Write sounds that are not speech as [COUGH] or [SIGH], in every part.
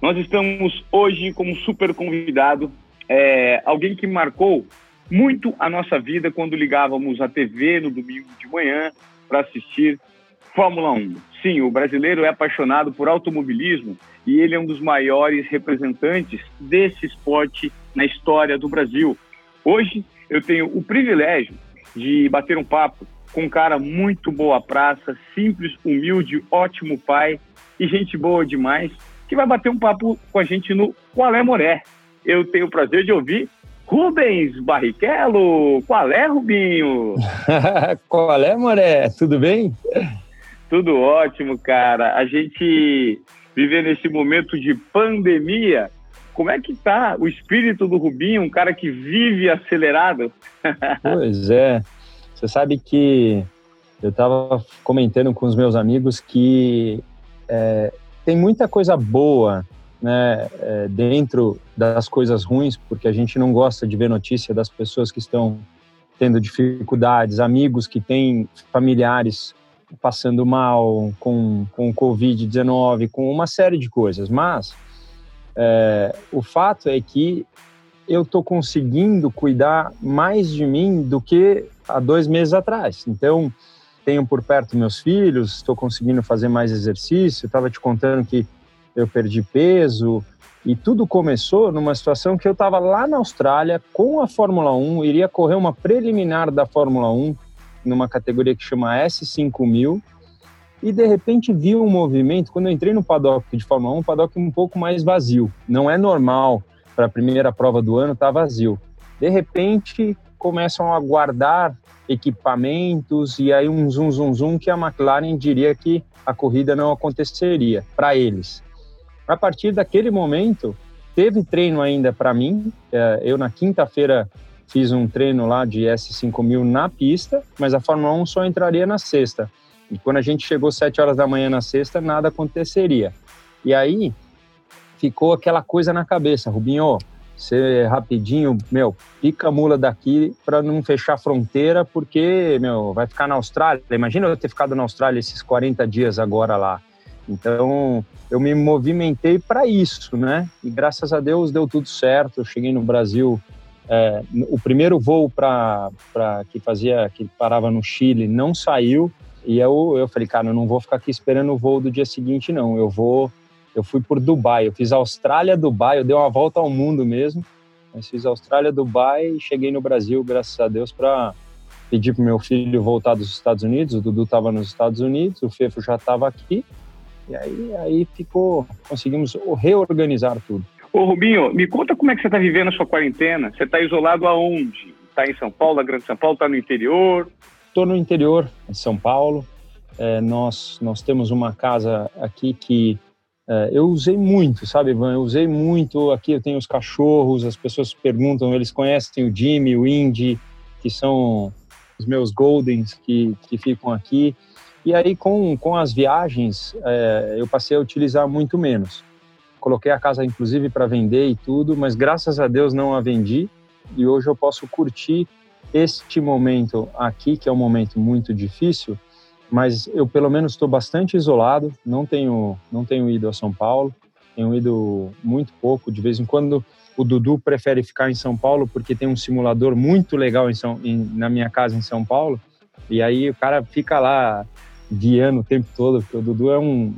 Nós estamos hoje com um super convidado, é, alguém que marcou muito a nossa vida quando ligávamos a TV no domingo de manhã para assistir Fórmula 1. Sim, o brasileiro é apaixonado por automobilismo e ele é um dos maiores representantes desse esporte na história do Brasil. Hoje eu tenho o privilégio de bater um papo com um cara muito boa praça, simples, humilde, ótimo pai e gente boa demais que vai bater um papo com a gente no Qual é Moré. Eu tenho o prazer de ouvir Rubens Barrichello. Qual é, Rubinho? [LAUGHS] Qual é, Moré? Tudo bem? Tudo ótimo, cara. A gente viver nesse momento de pandemia. Como é que tá o espírito do Rubinho, um cara que vive acelerado? [LAUGHS] pois é. Você sabe que eu estava comentando com os meus amigos que é, tem muita coisa boa né, é, dentro das coisas ruins, porque a gente não gosta de ver notícia das pessoas que estão tendo dificuldades, amigos que têm familiares passando mal com, com Covid-19, com uma série de coisas. Mas é, o fato é que eu estou conseguindo cuidar mais de mim do que há dois meses atrás. Então, tenho por perto meus filhos, estou conseguindo fazer mais exercício. Estava te contando que eu perdi peso e tudo começou numa situação que eu estava lá na Austrália com a Fórmula 1, iria correr uma preliminar da Fórmula 1 numa categoria que chama S5000 e de repente vi um movimento quando eu entrei no paddock de Fórmula 1, um paddock um pouco mais vazio. Não é normal para a primeira prova do ano tá vazio. De repente começam a guardar equipamentos e aí um zoom, zoom, zoom que a McLaren diria que a corrida não aconteceria para eles. A partir daquele momento, teve treino ainda para mim. É, eu, na quinta-feira, fiz um treino lá de S5000 na pista, mas a Fórmula 1 só entraria na sexta. E quando a gente chegou 7 horas da manhã na sexta, nada aconteceria. E aí ficou aquela coisa na cabeça, Rubinho, você rapidinho, meu, pica a mula daqui para não fechar a fronteira, porque, meu, vai ficar na Austrália. Imagina eu ter ficado na Austrália esses 40 dias agora lá. Então, eu me movimentei para isso, né? E graças a Deus deu tudo certo. Eu cheguei no Brasil. É, o primeiro voo para que fazia que parava no Chile não saiu e eu eu falei cara eu não vou ficar aqui esperando o voo do dia seguinte não eu vou eu fui por Dubai, eu fiz Austrália, Dubai, eu dei uma volta ao mundo mesmo. Mas fiz Austrália, Dubai e cheguei no Brasil, graças a Deus, para pedir para meu filho voltar dos Estados Unidos. O Dudu estava nos Estados Unidos, o Fefo já estava aqui. E aí, aí ficou, conseguimos reorganizar tudo. Ô Rubinho, me conta como é que você está vivendo a sua quarentena. Você está isolado aonde? Está em São Paulo, na Grande São Paulo? Está no interior? Estou no interior, em São Paulo. É, nós, nós temos uma casa aqui que é, eu usei muito, sabe, Ivan? Eu usei muito. Aqui eu tenho os cachorros, as pessoas perguntam, eles conhecem o Jimmy, o Indy, que são os meus Goldens que, que ficam aqui. E aí, com, com as viagens, é, eu passei a utilizar muito menos. Coloquei a casa, inclusive, para vender e tudo, mas graças a Deus não a vendi. E hoje eu posso curtir este momento aqui, que é um momento muito difícil, mas eu pelo menos estou bastante isolado, não tenho, não tenho ido a São Paulo, tenho ido muito pouco, de vez em quando o Dudu prefere ficar em São Paulo porque tem um simulador muito legal em São, em, na minha casa em São Paulo, e aí o cara fica lá guiando o tempo todo, porque o Dudu é um...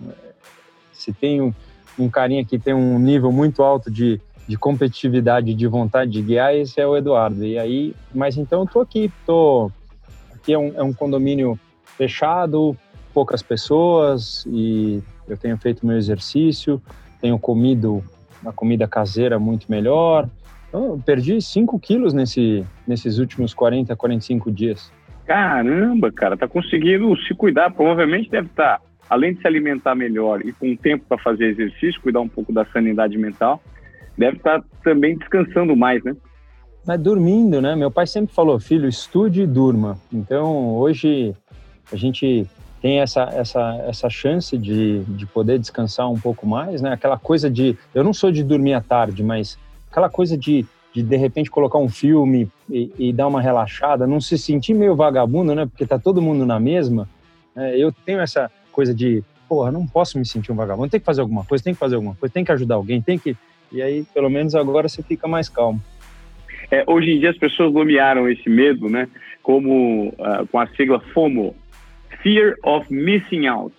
Se tem um, um carinha que tem um nível muito alto de, de competitividade, de vontade de guiar, esse é o Eduardo. E aí, mas então eu tô aqui, tô aqui é um, é um condomínio fechado, poucas pessoas e eu tenho feito meu exercício, tenho comido uma comida caseira muito melhor. Então, eu perdi 5 quilos nesse, nesses últimos 40, 45 dias. Caramba, cara, tá conseguindo se cuidar. Provavelmente deve estar, tá, além de se alimentar melhor e com tempo para fazer exercício, cuidar um pouco da sanidade mental, deve estar tá também descansando mais, né? Mas dormindo, né? Meu pai sempre falou, filho, estude e durma. Então, hoje a gente tem essa, essa, essa chance de, de poder descansar um pouco mais, né? Aquela coisa de... Eu não sou de dormir à tarde, mas aquela coisa de de de repente colocar um filme e, e, dar uma relaxada, não se sentir meio vagabundo, né? Porque tá todo mundo na mesma. É, eu tenho essa coisa de, porra, não posso me sentir um vagabundo, tem que fazer alguma coisa, tem que fazer alguma coisa, tem que ajudar alguém, tem que. E aí, pelo menos agora você fica mais calmo. É, hoje em dia as pessoas nomearam esse medo, né, como uh, com a sigla FOMO, Fear of Missing Out.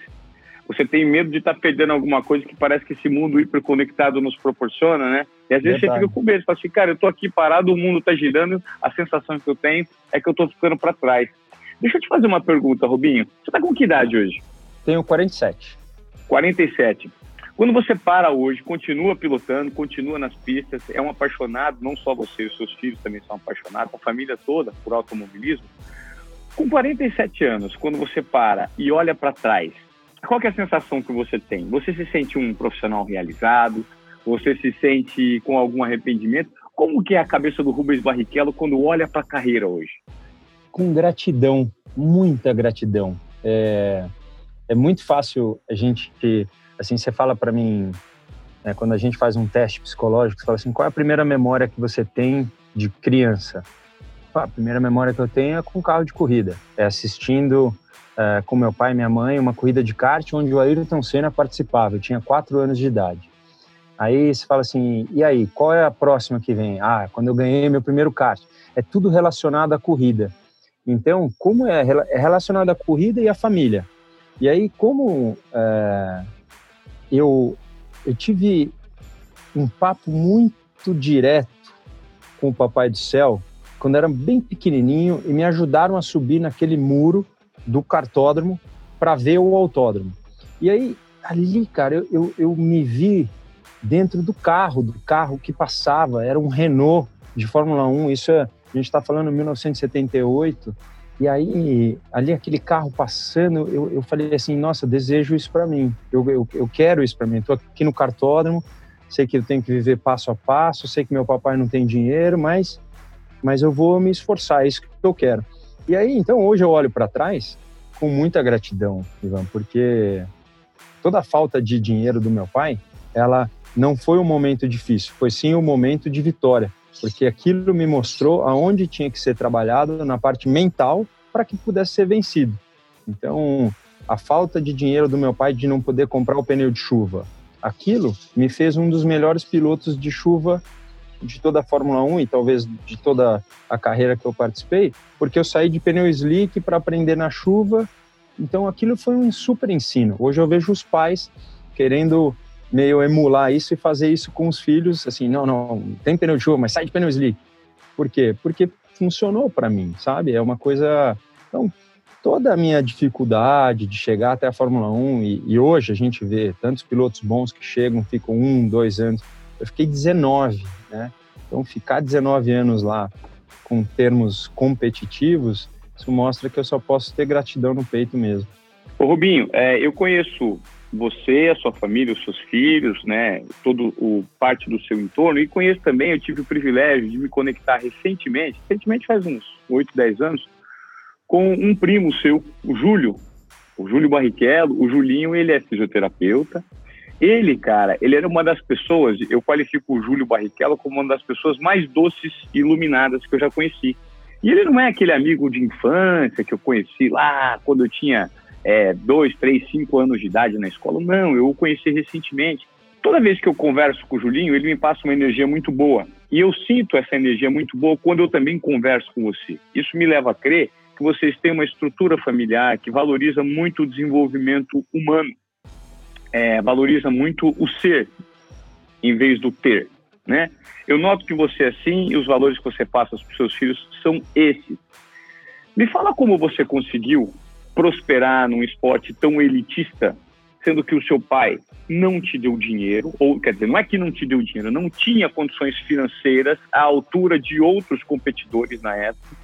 Você tem medo de estar tá perdendo alguma coisa que parece que esse mundo hiperconectado nos proporciona, né? E às vezes Verdade. você fica com medo, fala assim, cara, eu tô aqui parado, o mundo tá girando, a sensação que eu tenho é que eu tô ficando para trás. Deixa eu te fazer uma pergunta, Rubinho. Você tá com que idade hoje? Tenho 47. 47. Quando você para hoje, continua pilotando, continua nas pistas, é um apaixonado, não só você, os seus filhos também são apaixonados, a família toda por automobilismo. Com 47 anos, quando você para e olha para trás, qual é a sensação que você tem? Você se sente um profissional realizado? Você se sente com algum arrependimento? Como que é a cabeça do Rubens Barrichello quando olha para a carreira hoje? Com gratidão, muita gratidão. É, é muito fácil a gente, assim, você fala para mim, né, quando a gente faz um teste psicológico, você fala assim, qual é a primeira memória que você tem de criança? A primeira memória que eu tenho é com carro de corrida, é assistindo uh, com meu pai e minha mãe uma corrida de kart onde o Ayrton Senna participava. Eu tinha quatro anos de idade. Aí você fala assim, e aí, qual é a próxima que vem? Ah, quando eu ganhei meu primeiro kart. É tudo relacionado à corrida. Então, como é, é relacionado à corrida e à família. E aí, como é, eu, eu tive um papo muito direto com o Papai do Céu, quando era bem pequenininho, e me ajudaram a subir naquele muro do cartódromo para ver o autódromo. E aí, ali, cara, eu, eu, eu me vi dentro do carro, do carro que passava, era um Renault de Fórmula 1, isso é, a gente está falando em 1978, e aí, ali aquele carro passando, eu, eu falei assim, nossa, desejo isso para mim, eu, eu, eu quero isso para mim, estou aqui no cartódromo, sei que eu tenho que viver passo a passo, sei que meu papai não tem dinheiro, mas, mas eu vou me esforçar, é isso que eu quero. E aí, então, hoje eu olho para trás com muita gratidão, Ivan, porque toda a falta de dinheiro do meu pai, ela não foi um momento difícil, foi sim um momento de vitória, porque aquilo me mostrou aonde tinha que ser trabalhado na parte mental para que pudesse ser vencido. Então, a falta de dinheiro do meu pai de não poder comprar o pneu de chuva, aquilo me fez um dos melhores pilotos de chuva de toda a Fórmula 1 e talvez de toda a carreira que eu participei, porque eu saí de pneu slick para aprender na chuva. Então aquilo foi um super ensino. Hoje eu vejo os pais querendo meio emular isso e fazer isso com os filhos, assim, não, não, tem pneu de chuva, mas sai de pneu slick. Por quê? Porque funcionou para mim, sabe? É uma coisa. Então, toda a minha dificuldade de chegar até a Fórmula 1, e, e, hoje a gente vê tantos pilotos bons que chegam, ficam um, dois anos. Eu fiquei 19 né? Então, ficar 19 anos lá com termos competitivos, isso mostra que eu só posso ter gratidão no peito mesmo. Ô Rubinho, é, eu conheço você, a sua família, os seus filhos, né, todo o parte do seu entorno e conheço também, eu tive o privilégio de me conectar recentemente, recentemente faz uns 8, 10 anos, com um primo seu, o Júlio, o Júlio Barrichello, o Julinho, ele é fisioterapeuta, ele, cara, ele era uma das pessoas, eu qualifico o Júlio Barrichello como uma das pessoas mais doces e iluminadas que eu já conheci. E ele não é aquele amigo de infância que eu conheci lá quando eu tinha é, dois, três, cinco anos de idade na escola. Não, eu o conheci recentemente. Toda vez que eu converso com o Julinho, ele me passa uma energia muito boa. E eu sinto essa energia muito boa quando eu também converso com você. Isso me leva a crer que vocês têm uma estrutura familiar que valoriza muito o desenvolvimento humano é, valoriza muito o ser em vez do ter, né? Eu noto que você é assim e os valores que você passa para os seus filhos são esses. Me fala como você conseguiu prosperar num esporte tão elitista, sendo que o seu pai não te deu dinheiro, ou quer dizer, não é que não te deu dinheiro, não tinha condições financeiras à altura de outros competidores na época.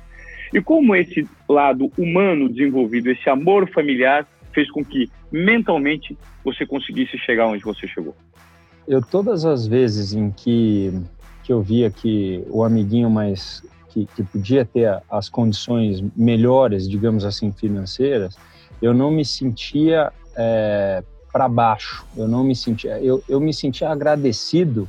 E como esse lado humano desenvolvido, esse amor familiar, fez com que mentalmente você conseguisse chegar onde você chegou? eu todas as vezes em que, que eu via que o amiguinho mais que, que podia ter as condições melhores, digamos assim, financeiras, eu não me sentia é, para baixo, eu não me sentia, eu, eu me sentia agradecido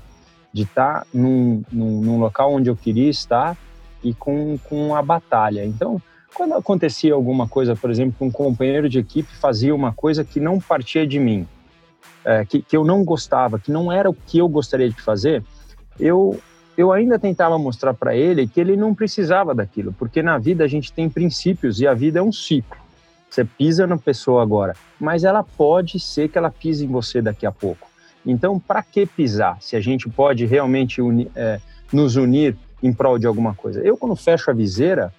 de estar num, num, num local onde eu queria estar e com, com a batalha. Então, quando acontecia alguma coisa, por exemplo, um companheiro de equipe fazia uma coisa que não partia de mim, é, que, que eu não gostava, que não era o que eu gostaria de fazer, eu, eu ainda tentava mostrar para ele que ele não precisava daquilo, porque na vida a gente tem princípios e a vida é um ciclo. Você pisa na pessoa agora, mas ela pode ser que ela pise em você daqui a pouco. Então, para que pisar se a gente pode realmente uni, é, nos unir em prol de alguma coisa? Eu, quando fecho a viseira,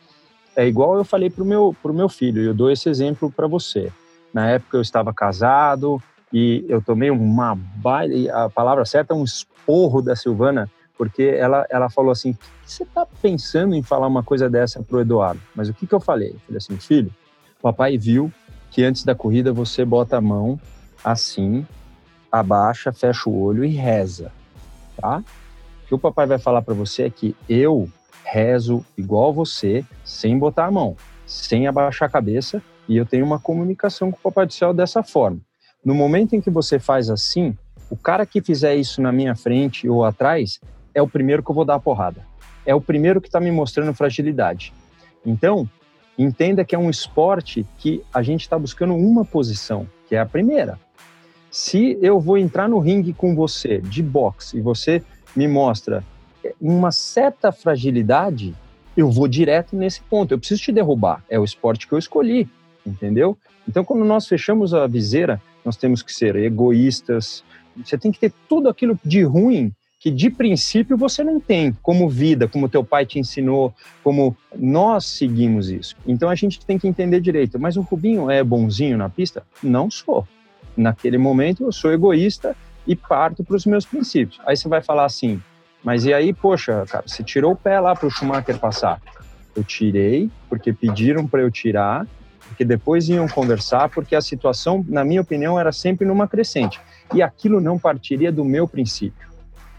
é igual eu falei para o meu, pro meu filho, eu dou esse exemplo para você. Na época eu estava casado e eu tomei uma baile, a palavra certa é um esporro da Silvana, porque ela, ela falou assim: você está pensando em falar uma coisa dessa para o Eduardo? Mas o que, que eu falei? Eu falei assim: filho, papai viu que antes da corrida você bota a mão assim, abaixa, fecha o olho e reza, tá? O que o papai vai falar para você é que eu rezo igual você, sem botar a mão, sem abaixar a cabeça, e eu tenho uma comunicação com o Papai do Céu dessa forma. No momento em que você faz assim, o cara que fizer isso na minha frente ou atrás é o primeiro que eu vou dar a porrada. É o primeiro que está me mostrando fragilidade. Então, entenda que é um esporte que a gente está buscando uma posição, que é a primeira. Se eu vou entrar no ringue com você de boxe e você me mostra uma certa fragilidade, eu vou direto nesse ponto. Eu preciso te derrubar. É o esporte que eu escolhi, entendeu? Então, quando nós fechamos a viseira, nós temos que ser egoístas. Você tem que ter tudo aquilo de ruim que de princípio você não tem, como vida, como teu pai te ensinou, como nós seguimos isso. Então a gente tem que entender direito. Mas o Rubinho é bonzinho na pista? Não sou. Naquele momento eu sou egoísta e parto para os meus princípios. Aí você vai falar assim: mas e aí, poxa, cara, você tirou o pé lá para o Schumacher passar. Eu tirei, porque pediram para eu tirar, porque depois iam conversar, porque a situação, na minha opinião, era sempre numa crescente. E aquilo não partiria do meu princípio.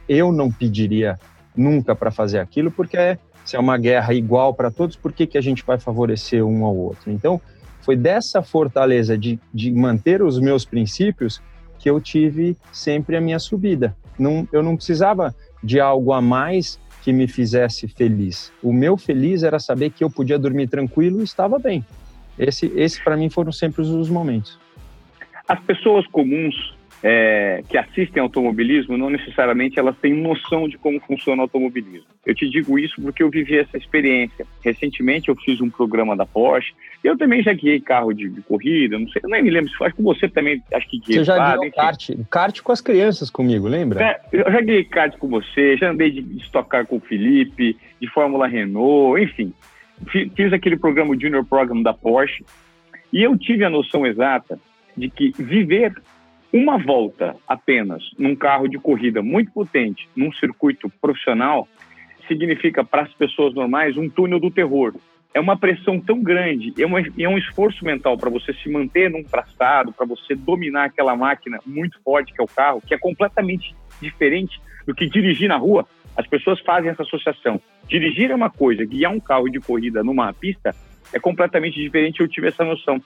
Eu não pediria nunca para fazer aquilo, porque se é uma guerra igual para todos, por que, que a gente vai favorecer um ao outro? Então, foi dessa fortaleza de, de manter os meus princípios que eu tive sempre a minha subida. Não, eu não precisava de algo a mais que me fizesse feliz. O meu feliz era saber que eu podia dormir tranquilo e estava bem. Esse, esse para mim foram sempre os momentos. As pessoas comuns é, que assistem automobilismo, não necessariamente elas têm noção de como funciona o automobilismo. Eu te digo isso porque eu vivi essa experiência. Recentemente eu fiz um programa da Porsche. Eu também já guiei carro de, de corrida, não sei, nem me lembro. Acho que você também, acho que guiei. Você já guiou kart, kart com as crianças comigo, lembra? É, eu já guiei kart com você, já andei de estocar com o Felipe, de Fórmula Renault, enfim. Fiz aquele programa, o Junior Program da Porsche, e eu tive a noção exata de que viver uma volta apenas num carro de corrida muito potente, num circuito profissional, significa para as pessoas normais um túnel do terror. É uma pressão tão grande, é, é um esforço mental para você se manter num traçado, para você dominar aquela máquina muito forte que é o carro, que é completamente diferente do que dirigir na rua. As pessoas fazem essa associação. Dirigir é uma coisa, guiar um carro de corrida numa pista é completamente diferente. Eu tive essa noção.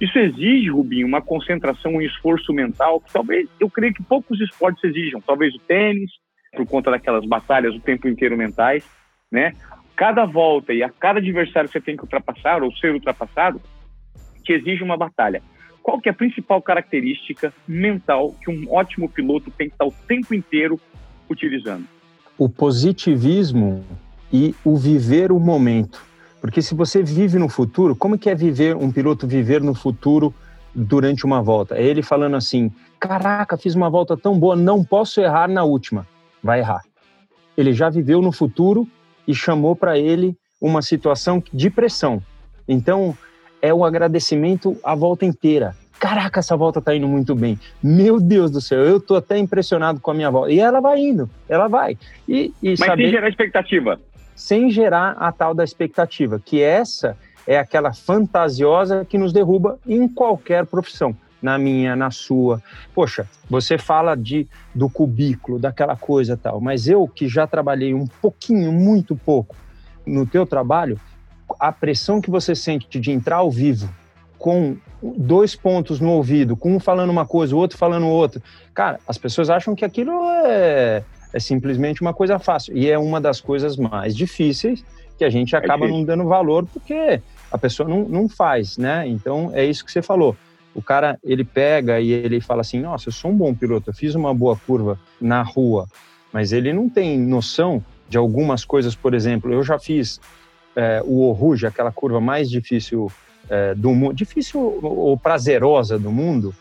Isso exige, Rubinho, uma concentração, um esforço mental que talvez, eu creio que poucos esportes exijam. Talvez o tênis, por conta daquelas batalhas o tempo inteiro mentais, né? Cada volta e a cada adversário que você tem que ultrapassar ou ser ultrapassado te exige uma batalha. Qual que é a principal característica mental que um ótimo piloto tem que estar o tempo inteiro utilizando? O positivismo e o viver o momento. Porque se você vive no futuro, como que é viver um piloto viver no futuro durante uma volta? É ele falando assim: "Caraca, fiz uma volta tão boa, não posso errar na última". Vai errar. Ele já viveu no futuro e chamou para ele uma situação de pressão. Então, é o agradecimento a volta inteira. Caraca, essa volta tá indo muito bem. Meu Deus do céu, eu tô até impressionado com a minha volta. E ela vai indo, ela vai. E, e Mas saber... sem gerar expectativa sem gerar a tal da expectativa, que essa é aquela fantasiosa que nos derruba em qualquer profissão. na minha, na sua. Poxa, você fala de do cubículo, daquela coisa tal, mas eu que já trabalhei um pouquinho, muito pouco no teu trabalho, a pressão que você sente de entrar ao vivo com dois pontos no ouvido, com um falando uma coisa, o outro falando outra. Cara, as pessoas acham que aquilo é, é simplesmente uma coisa fácil. E é uma das coisas mais difíceis que a gente é acaba é não dando valor porque a pessoa não, não faz, né? Então é isso que você falou. O cara, ele pega e ele fala assim: Nossa, eu sou um bom piloto, eu fiz uma boa curva na rua, mas ele não tem noção de algumas coisas. Por exemplo, eu já fiz é, o Oruge, aquela curva mais difícil é, do mundo, difícil ou prazerosa do mundo,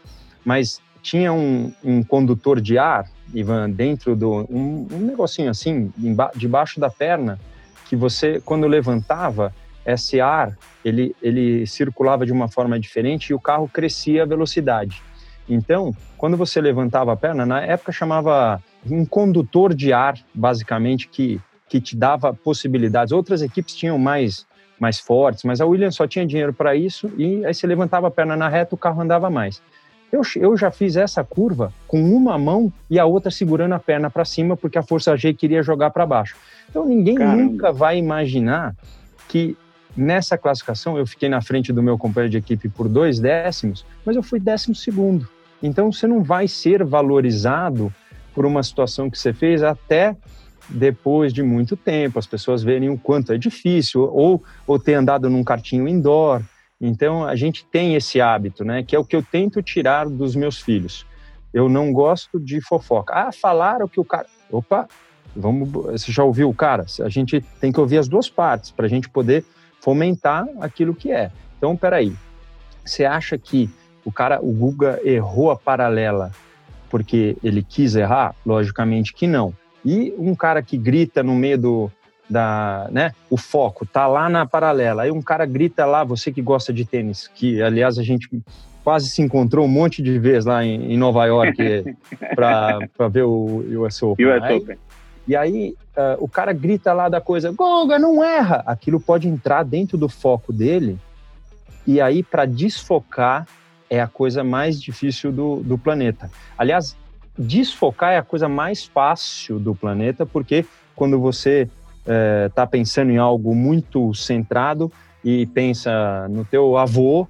mas tinha um, um condutor de ar, Ivan, dentro do. Um, um negocinho assim, debaixo da perna, que você, quando levantava, esse ar ele, ele circulava de uma forma diferente e o carro crescia a velocidade. Então, quando você levantava a perna, na época chamava um condutor de ar, basicamente, que, que te dava possibilidades. Outras equipes tinham mais mais fortes, mas a Williams só tinha dinheiro para isso e aí você levantava a perna na reta, o carro andava mais. Eu, eu já fiz essa curva com uma mão e a outra segurando a perna para cima porque a força G queria jogar para baixo. Então ninguém Caramba. nunca vai imaginar que nessa classificação eu fiquei na frente do meu companheiro de equipe por dois décimos, mas eu fui décimo segundo. Então você não vai ser valorizado por uma situação que você fez até depois de muito tempo, as pessoas verem o quanto é difícil, ou, ou ter andado num cartinho indoor. Então, a gente tem esse hábito, né? Que é o que eu tento tirar dos meus filhos. Eu não gosto de fofoca. Ah, falaram que o cara. Opa, vamos. Você já ouviu o cara? A gente tem que ouvir as duas partes para a gente poder fomentar aquilo que é. Então, peraí. Você acha que o cara, o Guga errou a paralela porque ele quis errar? Logicamente que não. E um cara que grita no meio do, da, né, o foco tá lá na paralela. Aí um cara grita lá, você que gosta de tênis, que aliás a gente quase se encontrou um monte de vezes lá em, em Nova York [LAUGHS] para ver o US Open. US aí, Open. E aí uh, o cara grita lá da coisa, Goga, não erra. Aquilo pode entrar dentro do foco dele. E aí para desfocar é a coisa mais difícil do, do planeta. Aliás, desfocar é a coisa mais fácil do planeta, porque quando você está eh, é, pensando em algo muito centrado e pensa no teu avô,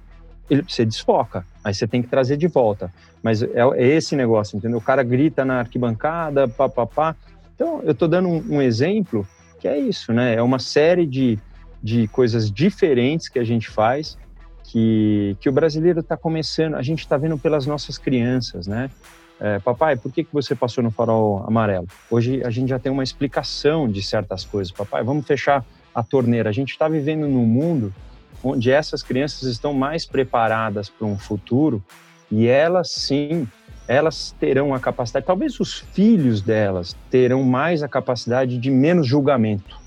ele, você desfoca, aí você tem que trazer de volta. Mas é, é esse negócio, entendeu? O cara grita na arquibancada, papapá. Então, eu estou dando um, um, exemplo que é isso, né? É uma série de, de coisas diferentes que a gente faz que, que o brasileiro está começando, a gente está vendo pelas nossas crianças, né? É, papai, por que, que você passou no farol amarelo? Hoje a gente já tem uma explicação de certas coisas. Papai, vamos fechar a torneira. A gente está vivendo num mundo onde essas crianças estão mais preparadas para um futuro e elas sim, elas terão a capacidade, talvez os filhos delas terão mais a capacidade de menos julgamento.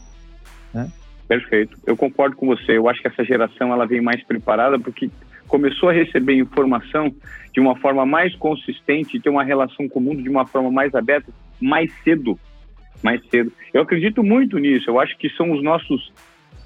Né? Perfeito, eu concordo com você. Eu acho que essa geração ela vem mais preparada porque começou a receber informação de uma forma mais consistente, ter uma relação com o mundo de uma forma mais aberta, mais cedo, mais cedo. Eu acredito muito nisso. Eu acho que são os nossos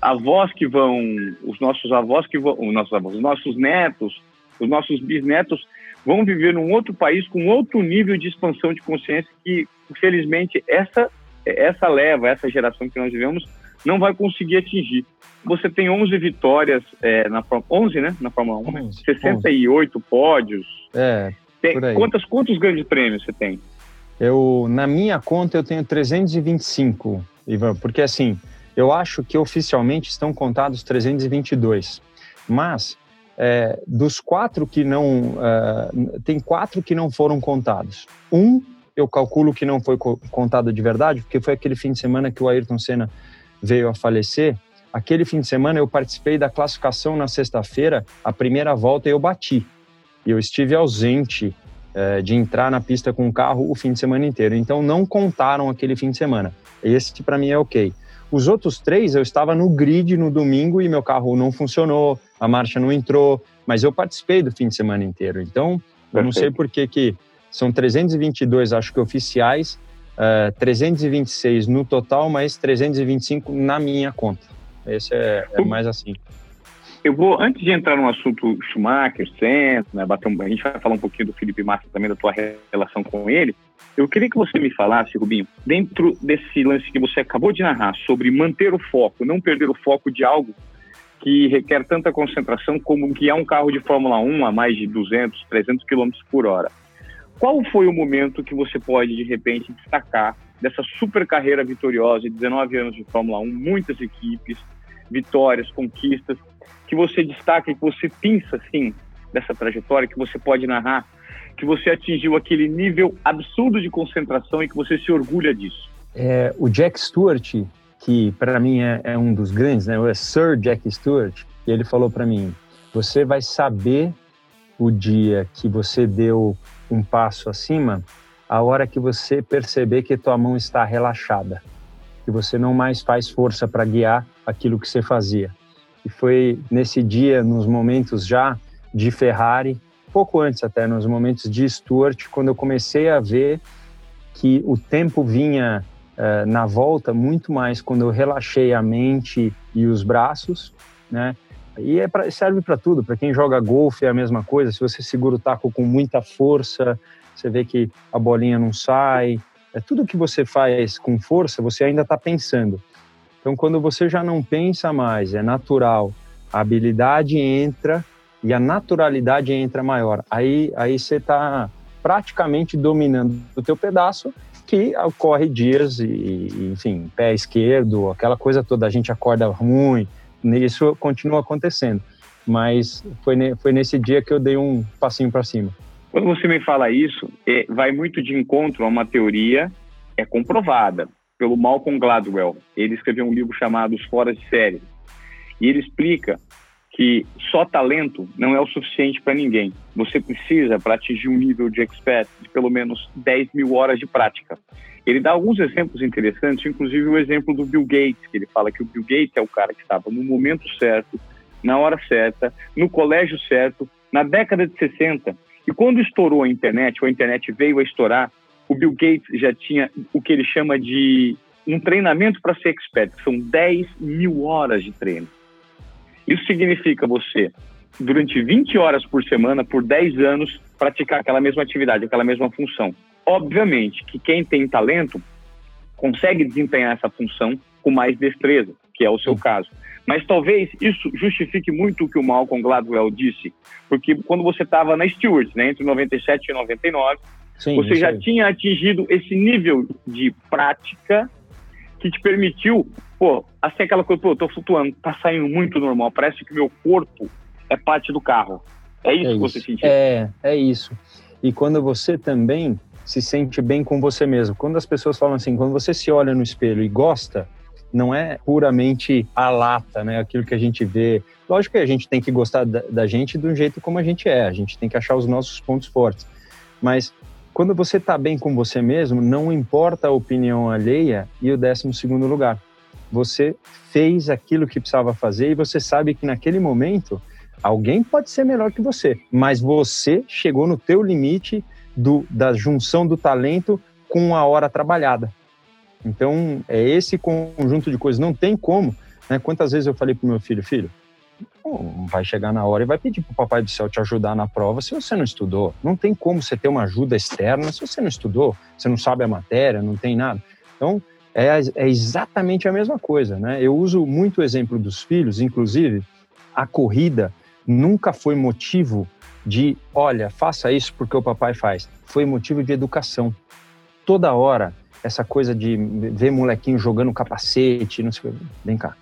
avós que vão, os nossos avós que vão, os nossos avós, os nossos netos, os nossos bisnetos vão viver num outro país com outro nível de expansão de consciência que, infelizmente, essa essa leva, essa geração que nós vivemos não vai conseguir atingir. Você tem 11 vitórias é, na 11, né, na Fórmula 1, 11, 68 11. pódios. É. Tem, quantas, quantos grandes prêmios você tem? Eu, na minha conta, eu tenho 325, Ivan, porque assim, eu acho que oficialmente estão contados 322, mas é, dos quatro que não, uh, tem quatro que não foram contados. Um, eu calculo que não foi contado de verdade, porque foi aquele fim de semana que o Ayrton Senna veio a falecer, aquele fim de semana eu participei da classificação na sexta-feira, a primeira volta eu bati. E eu estive ausente é, de entrar na pista com o carro o fim de semana inteiro. Então não contaram aquele fim de semana. Esse para mim é ok. Os outros três eu estava no grid no domingo e meu carro não funcionou, a marcha não entrou, mas eu participei do fim de semana inteiro. Então eu não sei por que, que são 322, acho que oficiais, uh, eh, 326 no total, mas 325 na minha conta. Esse é, é mais assim. eu vou, antes de entrar no assunto Schumacher, Senna, né, bater um, a gente vai falar um pouquinho do Felipe Massa também, da tua relação com ele. Eu queria que você me falasse, Rubinho, dentro desse lance que você acabou de narrar, sobre manter o foco, não perder o foco de algo que requer tanta concentração como que é um carro de Fórmula 1 a mais de 200, 300 km por hora. Qual foi o momento que você pode, de repente, destacar dessa super carreira vitoriosa, 19 anos de Fórmula 1, muitas equipes, vitórias, conquistas, que você destaca e que você pensa, assim, dessa trajetória, que você pode narrar, que você atingiu aquele nível absurdo de concentração e que você se orgulha disso? É, o Jack Stewart, que para mim é, é, um dos grandes, né? O Sir Jack Stewart, ele falou para mim: você vai saber o dia que você deu um passo acima, a hora que você perceber que tua mão está relaxada, que você não mais faz força para guiar aquilo que você fazia. E foi nesse dia, nos momentos já de Ferrari, pouco antes até, nos momentos de Stewart, quando eu comecei a ver que o tempo vinha uh, na volta muito mais quando eu relaxei a mente e os braços, né? E é pra, serve para tudo, para quem joga golfe é a mesma coisa. Se você segura o taco com muita força, você vê que a bolinha não sai. É tudo que você faz com força, você ainda está pensando. Então, quando você já não pensa mais, é natural, a habilidade entra e a naturalidade entra maior. Aí, aí você está praticamente dominando o teu pedaço, que ocorre dias e, enfim, pé esquerdo, aquela coisa toda, a gente acorda ruim, isso continua acontecendo. Mas foi, foi nesse dia que eu dei um passinho para cima. Quando você me fala isso, é, vai muito de encontro a uma teoria é comprovada pelo Malcolm Gladwell. Ele escreveu um livro chamado Os Fora de Série. E ele explica que só talento não é o suficiente para ninguém. Você precisa, para atingir um nível de expert, de pelo menos 10 mil horas de prática. Ele dá alguns exemplos interessantes, inclusive o exemplo do Bill Gates, que ele fala que o Bill Gates é o cara que estava no momento certo, na hora certa, no colégio certo, na década de 60. E quando estourou a internet, ou a internet veio a estourar, o Bill Gates já tinha o que ele chama de um treinamento para ser expert, que são 10 mil horas de treino. Isso significa você, durante 20 horas por semana, por 10 anos, praticar aquela mesma atividade, aquela mesma função. Obviamente que quem tem talento consegue desempenhar essa função com mais destreza, que é o seu caso. Mas talvez isso justifique muito o que o Malcolm Gladwell disse, porque quando você estava na Stewart, né, entre 97 e 99, Sim, você já aí. tinha atingido esse nível de prática que te permitiu, pô, assim aquela coisa, pô, eu tô flutuando, tá saindo muito normal, parece que meu corpo é parte do carro. É isso é que você sentiu? É, é isso. E quando você também se sente bem com você mesmo. Quando as pessoas falam assim, quando você se olha no espelho e gosta, não é puramente a lata, né? Aquilo que a gente vê. Lógico que a gente tem que gostar da, da gente do jeito como a gente é, a gente tem que achar os nossos pontos fortes. Mas quando você está bem com você mesmo, não importa a opinião alheia e o décimo segundo lugar. Você fez aquilo que precisava fazer e você sabe que naquele momento alguém pode ser melhor que você, mas você chegou no teu limite do, da junção do talento com a hora trabalhada. Então, é esse conjunto de coisas. Não tem como. Né? Quantas vezes eu falei para meu filho, filho, vai chegar na hora e vai pedir para o Papai do Céu te ajudar na prova se você não estudou. Não tem como você ter uma ajuda externa se você não estudou, você não sabe a matéria, não tem nada. Então, é, é exatamente a mesma coisa. Né? Eu uso muito o exemplo dos filhos, inclusive, a corrida nunca foi motivo de, olha, faça isso porque o papai faz. Foi motivo de educação. Toda hora, essa coisa de ver molequinho jogando capacete, não sei, vem cá,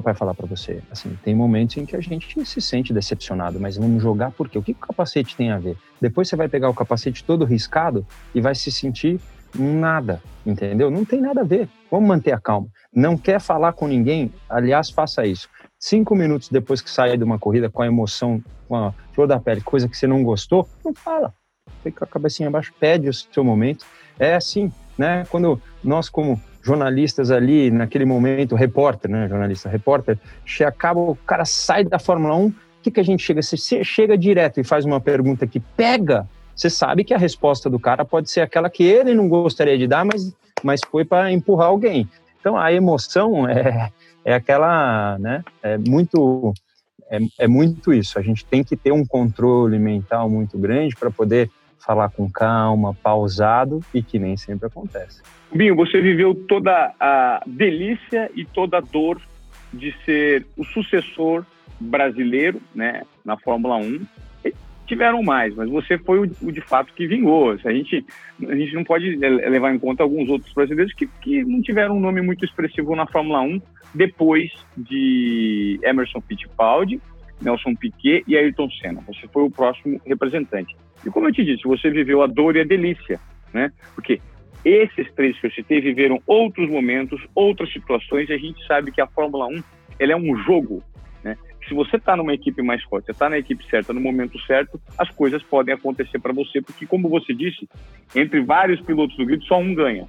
papai falar para você. Assim, tem momentos em que a gente se sente decepcionado, mas vamos jogar por quê? O que o capacete tem a ver? Depois você vai pegar o capacete todo riscado e vai se sentir nada, entendeu? Não tem nada a ver. Vamos manter a calma. Não quer falar com ninguém? Aliás, faça isso. Cinco minutos depois que sair de uma corrida com a emoção, com a flor da pele, coisa que você não gostou, não fala. Fica com a cabecinha abaixo, pede o seu momento. É assim, né? Quando nós, como jornalistas ali, naquele momento, repórter, né, jornalista, repórter, acaba, o cara sai da Fórmula 1, o que, que a gente chega? Você chega direto e faz uma pergunta que pega, você sabe que a resposta do cara pode ser aquela que ele não gostaria de dar, mas, mas foi para empurrar alguém. Então, a emoção é, é aquela, né, é muito é, é muito isso. A gente tem que ter um controle mental muito grande para poder falar com calma, pausado e que nem sempre acontece. Binho, você viveu toda a delícia e toda a dor de ser o sucessor brasileiro né, na Fórmula 1. E tiveram mais, mas você foi o, o, de fato que vingou. A gente, a gente não pode levar em conta alguns outros brasileiros que, que não tiveram um nome muito expressivo na Fórmula 1 depois de Emerson Fittipaldi, Nelson Piquet e Ayrton Senna. Você foi o próximo representante. E como eu te disse, você viveu a dor e a delícia, né? Porque esses três que eu citei viveram outros momentos, outras situações, e a gente sabe que a Fórmula 1 ela é um jogo, né? Se você está numa equipe mais forte, você está na equipe certa, no momento certo, as coisas podem acontecer para você, porque como você disse, entre vários pilotos do grid, só um ganha.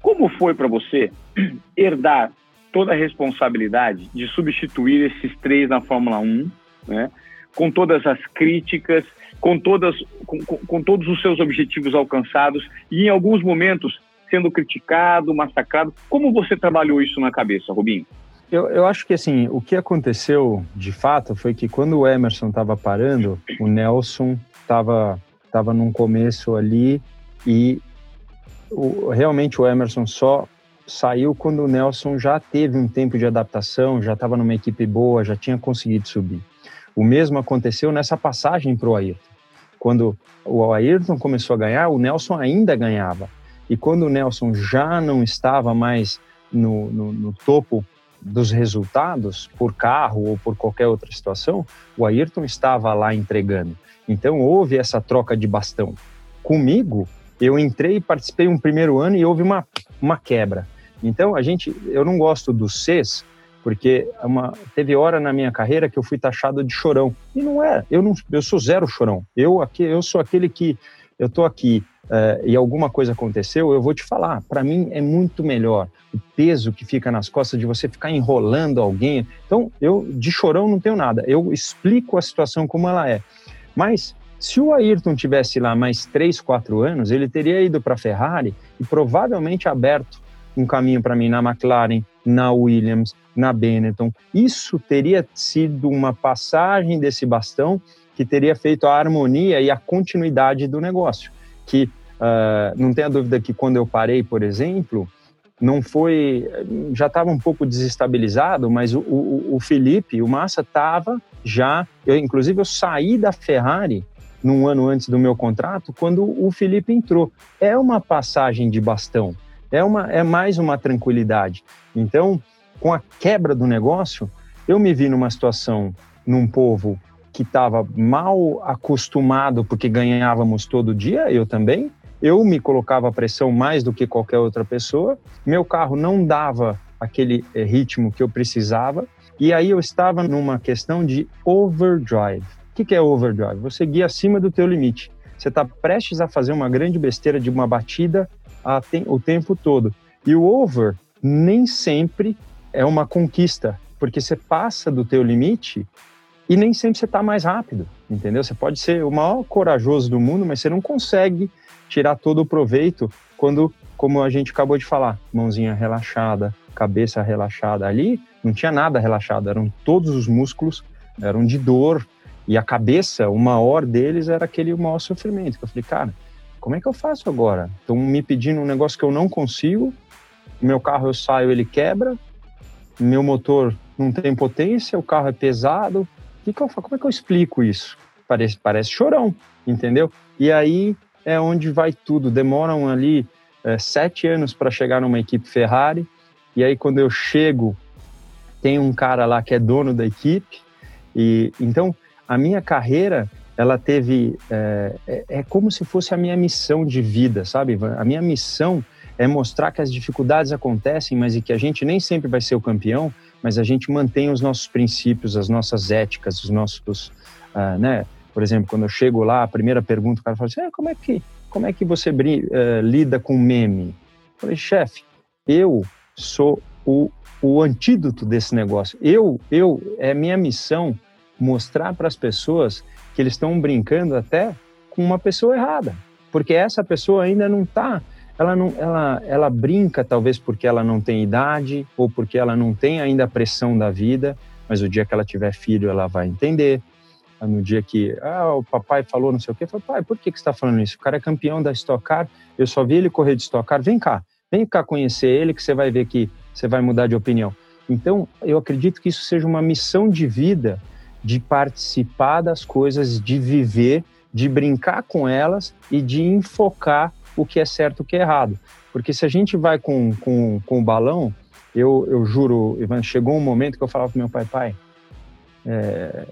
Como foi para você [CLEARS THROAT] herdar toda a responsabilidade de substituir esses três na Fórmula 1, né? com todas as críticas, com, todas, com, com, todos os seus objetivos alcançados e, em alguns momentos, sendo criticado, massacrado. Como você trabalhou isso na cabeça, Rubinho? Eu, eu acho que assim, o que aconteceu de fato foi que quando o Emerson estava parando, o Nelson estava tava num começo ali e o, realmente o Emerson só saiu quando o Nelson já teve um tempo de adaptação, já estava numa equipe boa, já tinha conseguido subir. O mesmo aconteceu nessa passagem para o Ayrton. Quando o Ayrton começou a ganhar, o Nelson ainda ganhava. E quando o Nelson já não estava mais no, no, no topo dos resultados, por carro ou por qualquer outra situação, o Ayrton estava lá entregando. Então houve essa troca de bastão. Comigo, eu entrei e participei um primeiro ano e houve uma, uma quebra. Então a gente, eu não gosto do Cs, porque é uma, teve hora na minha carreira que eu fui taxado de chorão e não é. Eu não, eu sou zero chorão. Eu aqui, eu sou aquele que eu tô aqui uh, e alguma coisa aconteceu, eu vou te falar. Para mim é muito melhor o peso que fica nas costas de você ficar enrolando alguém. Então eu de chorão não tenho nada. Eu explico a situação como ela é. Mas se o Ayrton tivesse lá mais três, quatro anos, ele teria ido para a Ferrari e provavelmente aberto um caminho para mim na McLaren, na Williams, na Benetton. Isso teria sido uma passagem desse bastão que teria feito a harmonia e a continuidade do negócio. Que uh, não tenha dúvida que quando eu parei, por exemplo, não foi. Já estava um pouco desestabilizado, mas o, o, o Felipe, o Massa, estava já. Eu, inclusive, eu saí da Ferrari num ano antes do meu contrato, quando o Felipe entrou. É uma passagem de bastão é, uma, é mais uma tranquilidade. Então, com a quebra do negócio, eu me vi numa situação, num povo que estava mal acostumado porque ganhávamos todo dia, eu também. Eu me colocava pressão mais do que qualquer outra pessoa. Meu carro não dava aquele eh, ritmo que eu precisava. E aí eu estava numa questão de overdrive. O que é overdrive? Você guia acima do teu limite. Você está prestes a fazer uma grande besteira de uma batida tem, o tempo todo. E o over nem sempre é uma conquista, porque você passa do teu limite e nem sempre você está mais rápido, entendeu? Você pode ser o maior corajoso do mundo, mas você não consegue tirar todo o proveito quando, como a gente acabou de falar, mãozinha relaxada, cabeça relaxada. Ali não tinha nada relaxado, eram todos os músculos, eram de dor, e a cabeça, o maior deles era aquele maior sofrimento. Que eu falei, cara, como é que eu faço agora? Estão me pedindo um negócio que eu não consigo, meu carro eu saio, ele quebra, meu motor não tem potência, o carro é pesado. Que que eu, como é que eu explico isso? Parece, parece chorão, entendeu? E aí é onde vai tudo. Demoram ali é, sete anos para chegar numa equipe Ferrari. E aí quando eu chego, tem um cara lá que é dono da equipe. E então a minha carreira ela teve. É, é, é, como se fosse a minha missão de vida, sabe? A minha missão é mostrar que as dificuldades acontecem, mas e que a gente nem sempre vai ser o campeão, mas a gente mantém os nossos princípios, as nossas éticas, os nossos. Uh, né? Por exemplo, quando eu chego lá, a primeira pergunta, o cara fala assim: ah, como, é que, como é que você uh, lida com meme? Eu falei, chefe, eu sou o, o antídoto desse negócio. Eu, eu, é minha missão mostrar para as pessoas que eles estão brincando até com uma pessoa errada, porque essa pessoa ainda não está, ela não, ela, ela brinca talvez porque ela não tem idade ou porque ela não tem ainda a pressão da vida, mas o dia que ela tiver filho, ela vai entender. No dia que, ah, o papai falou não sei o quê, falei, pai, por que, que você está falando isso? O cara é campeão da Stock Car, eu só vi ele correr de Stock Car, vem cá, vem cá conhecer ele que você vai ver que você vai mudar de opinião. Então, eu acredito que isso seja uma missão de vida, de participar das coisas, de viver, de brincar com elas e de enfocar o que é certo e o que é errado. Porque se a gente vai com, com, com o balão, eu, eu juro, Ivan, chegou um momento que eu falava pro meu pai, pai, é,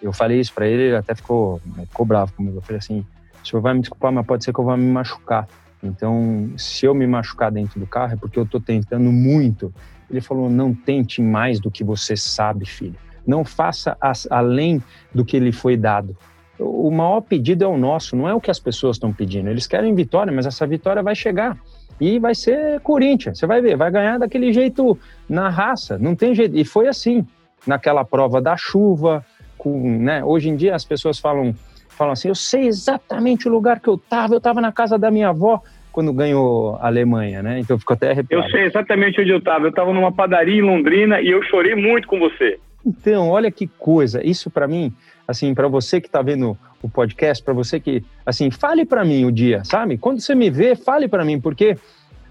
eu falei isso para ele, ele até ficou, ficou bravo comigo. Eu falei assim, o senhor vai me desculpar, mas pode ser que eu vá me machucar. Então, se eu me machucar dentro do carro é porque eu estou tentando muito. Ele falou, não tente mais do que você sabe, filho. Não faça as, além do que lhe foi dado. O maior pedido é o nosso, não é o que as pessoas estão pedindo. Eles querem vitória, mas essa vitória vai chegar. E vai ser Corinthians, você vai ver, vai ganhar daquele jeito na raça, não tem jeito. E foi assim, naquela prova da chuva, com, né? Hoje em dia as pessoas falam, falam assim, eu sei exatamente o lugar que eu estava, eu estava na casa da minha avó quando ganhou a Alemanha, né? Então ficou até arrepiado. Eu sei exatamente onde eu estava, eu estava numa padaria em Londrina e eu chorei muito com você. Então, olha que coisa, isso para mim, assim, para você que está vendo o podcast, para você que, assim, fale para mim o dia, sabe? Quando você me vê, fale para mim, porque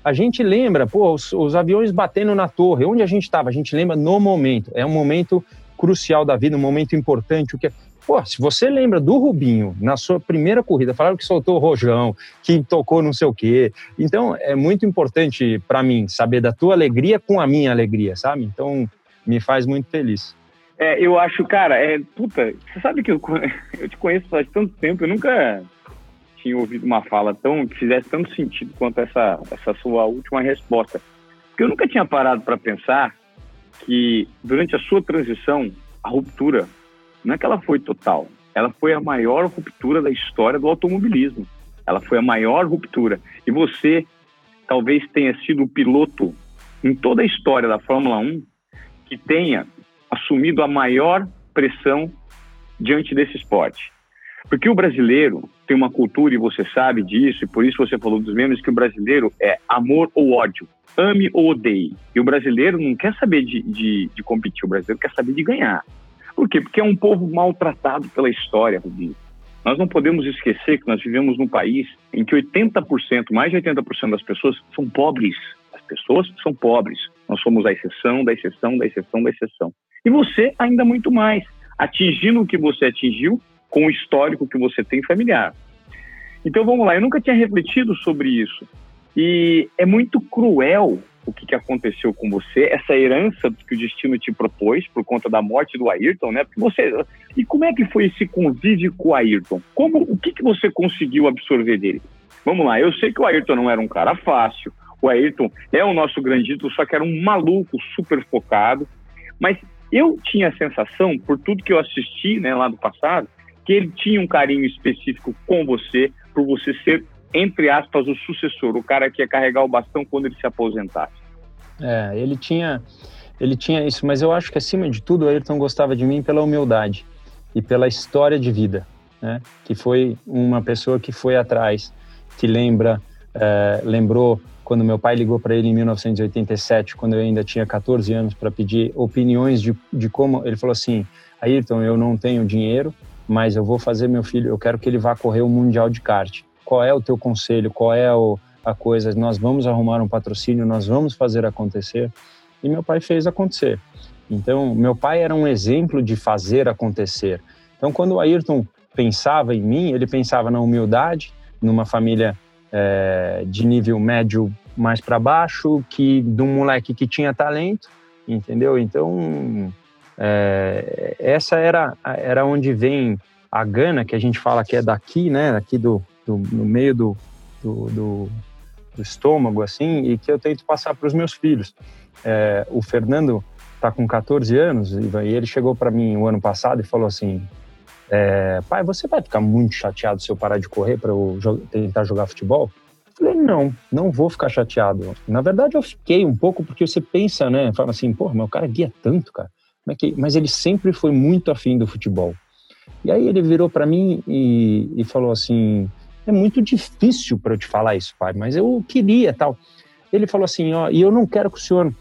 a gente lembra, pô, os, os aviões batendo na torre, onde a gente estava, a gente lembra no momento. É um momento crucial da vida, um momento importante. O que é, Pô, se você lembra do Rubinho na sua primeira corrida, falaram que soltou o rojão, que tocou não sei o quê. Então, é muito importante para mim saber da tua alegria com a minha alegria, sabe? Então, me faz muito feliz. É, eu acho, cara, é, puta, você sabe que eu, [LAUGHS] eu te conheço faz tanto tempo, eu nunca tinha ouvido uma fala tão que fizesse tanto sentido quanto essa, essa sua última resposta. Porque eu nunca tinha parado para pensar que durante a sua transição, a ruptura, não é que ela foi total, ela foi a maior ruptura da história do automobilismo. Ela foi a maior ruptura. E você talvez tenha sido o piloto em toda a história da Fórmula 1 que tenha assumido a maior pressão diante desse esporte. Porque o brasileiro tem uma cultura, e você sabe disso, e por isso você falou dos memes, que o brasileiro é amor ou ódio, ame ou odeie. E o brasileiro não quer saber de, de, de competir, o brasileiro quer saber de ganhar. Por quê? Porque é um povo maltratado pela história, Rubinho. Nós não podemos esquecer que nós vivemos num país em que 80%, mais de 80% das pessoas são pobres. As pessoas são pobres. Nós somos a exceção, da exceção, da exceção, da exceção. E você ainda muito mais, atingindo o que você atingiu com o histórico que você tem familiar. Então vamos lá, eu nunca tinha refletido sobre isso. E é muito cruel o que, que aconteceu com você, essa herança que o destino te propôs por conta da morte do Ayrton, né? Porque você e como é que foi esse convívio com o Ayrton? Como o que, que você conseguiu absorver dele? Vamos lá, eu sei que o Ayrton não era um cara fácil. O Ayrton é o nosso grande ídolo, só que era um maluco super focado. Mas eu tinha a sensação, por tudo que eu assisti né, lá do passado, que ele tinha um carinho específico com você, por você ser, entre aspas, o sucessor, o cara que ia carregar o bastão quando ele se aposentasse. É, ele tinha, ele tinha isso, mas eu acho que acima de tudo o Ayrton gostava de mim pela humildade e pela história de vida, né? Que foi uma pessoa que foi atrás, que lembra, é, lembrou quando meu pai ligou para ele em 1987, quando eu ainda tinha 14 anos, para pedir opiniões de, de como. Ele falou assim: Ayrton, eu não tenho dinheiro, mas eu vou fazer meu filho, eu quero que ele vá correr o Mundial de Kart. Qual é o teu conselho? Qual é o, a coisa? Nós vamos arrumar um patrocínio, nós vamos fazer acontecer. E meu pai fez acontecer. Então, meu pai era um exemplo de fazer acontecer. Então, quando o Ayrton pensava em mim, ele pensava na humildade, numa família é, de nível médio mais para baixo, que de um moleque que tinha talento, entendeu? Então é, essa era era onde vem a gana que a gente fala que é daqui, né? Aqui do, do no meio do, do, do, do, estômago assim, e que eu tento passar para os meus filhos. É, o Fernando está com 14 anos e ele chegou para mim o ano passado e falou assim: é, pai, você vai ficar muito chateado se eu parar de correr para eu tentar jogar futebol? Eu falei, não, não vou ficar chateado. Na verdade, eu fiquei um pouco porque você pensa, né? Fala assim, pô, meu cara guia tanto, cara. É que... Mas ele sempre foi muito afim do futebol. E aí ele virou para mim e, e falou assim: é muito difícil para eu te falar isso, pai, mas eu queria tal. Ele falou assim: ó, e eu não quero que o senhor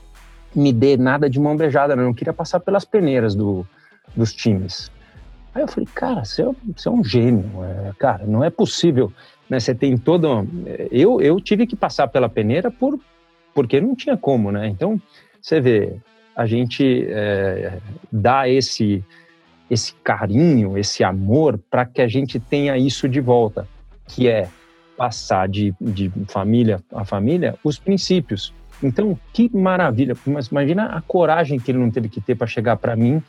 me dê nada de mão beijada, não. eu queria passar pelas peneiras do, dos times. Aí eu falei, cara, você é, você é um gênio, é, cara, não é possível, né? Você tem todo, eu eu tive que passar pela peneira por porque não tinha como, né? Então você vê, a gente é, dá esse esse carinho, esse amor para que a gente tenha isso de volta, que é passar de, de família a família os princípios. Então, que maravilha! Mas imagina a coragem que ele não teve que ter para chegar para mim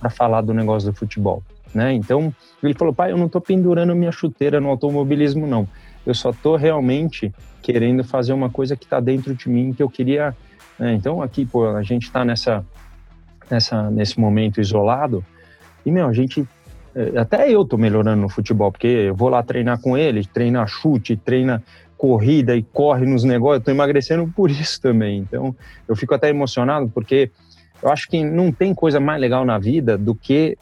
para falar do negócio do futebol, né? Então, ele falou: "Pai, eu não estou pendurando minha chuteira no automobilismo não. Eu só estou realmente querendo fazer uma coisa que está dentro de mim que eu queria". Né? Então, aqui, pô, a gente está nessa nessa nesse momento isolado e meu, a gente é, até eu tô melhorando no futebol, porque eu vou lá treinar com ele, treina chute, treina corrida e corre nos negócios, eu tô emagrecendo por isso também. Então, eu fico até emocionado porque eu acho que não tem coisa mais legal na vida do que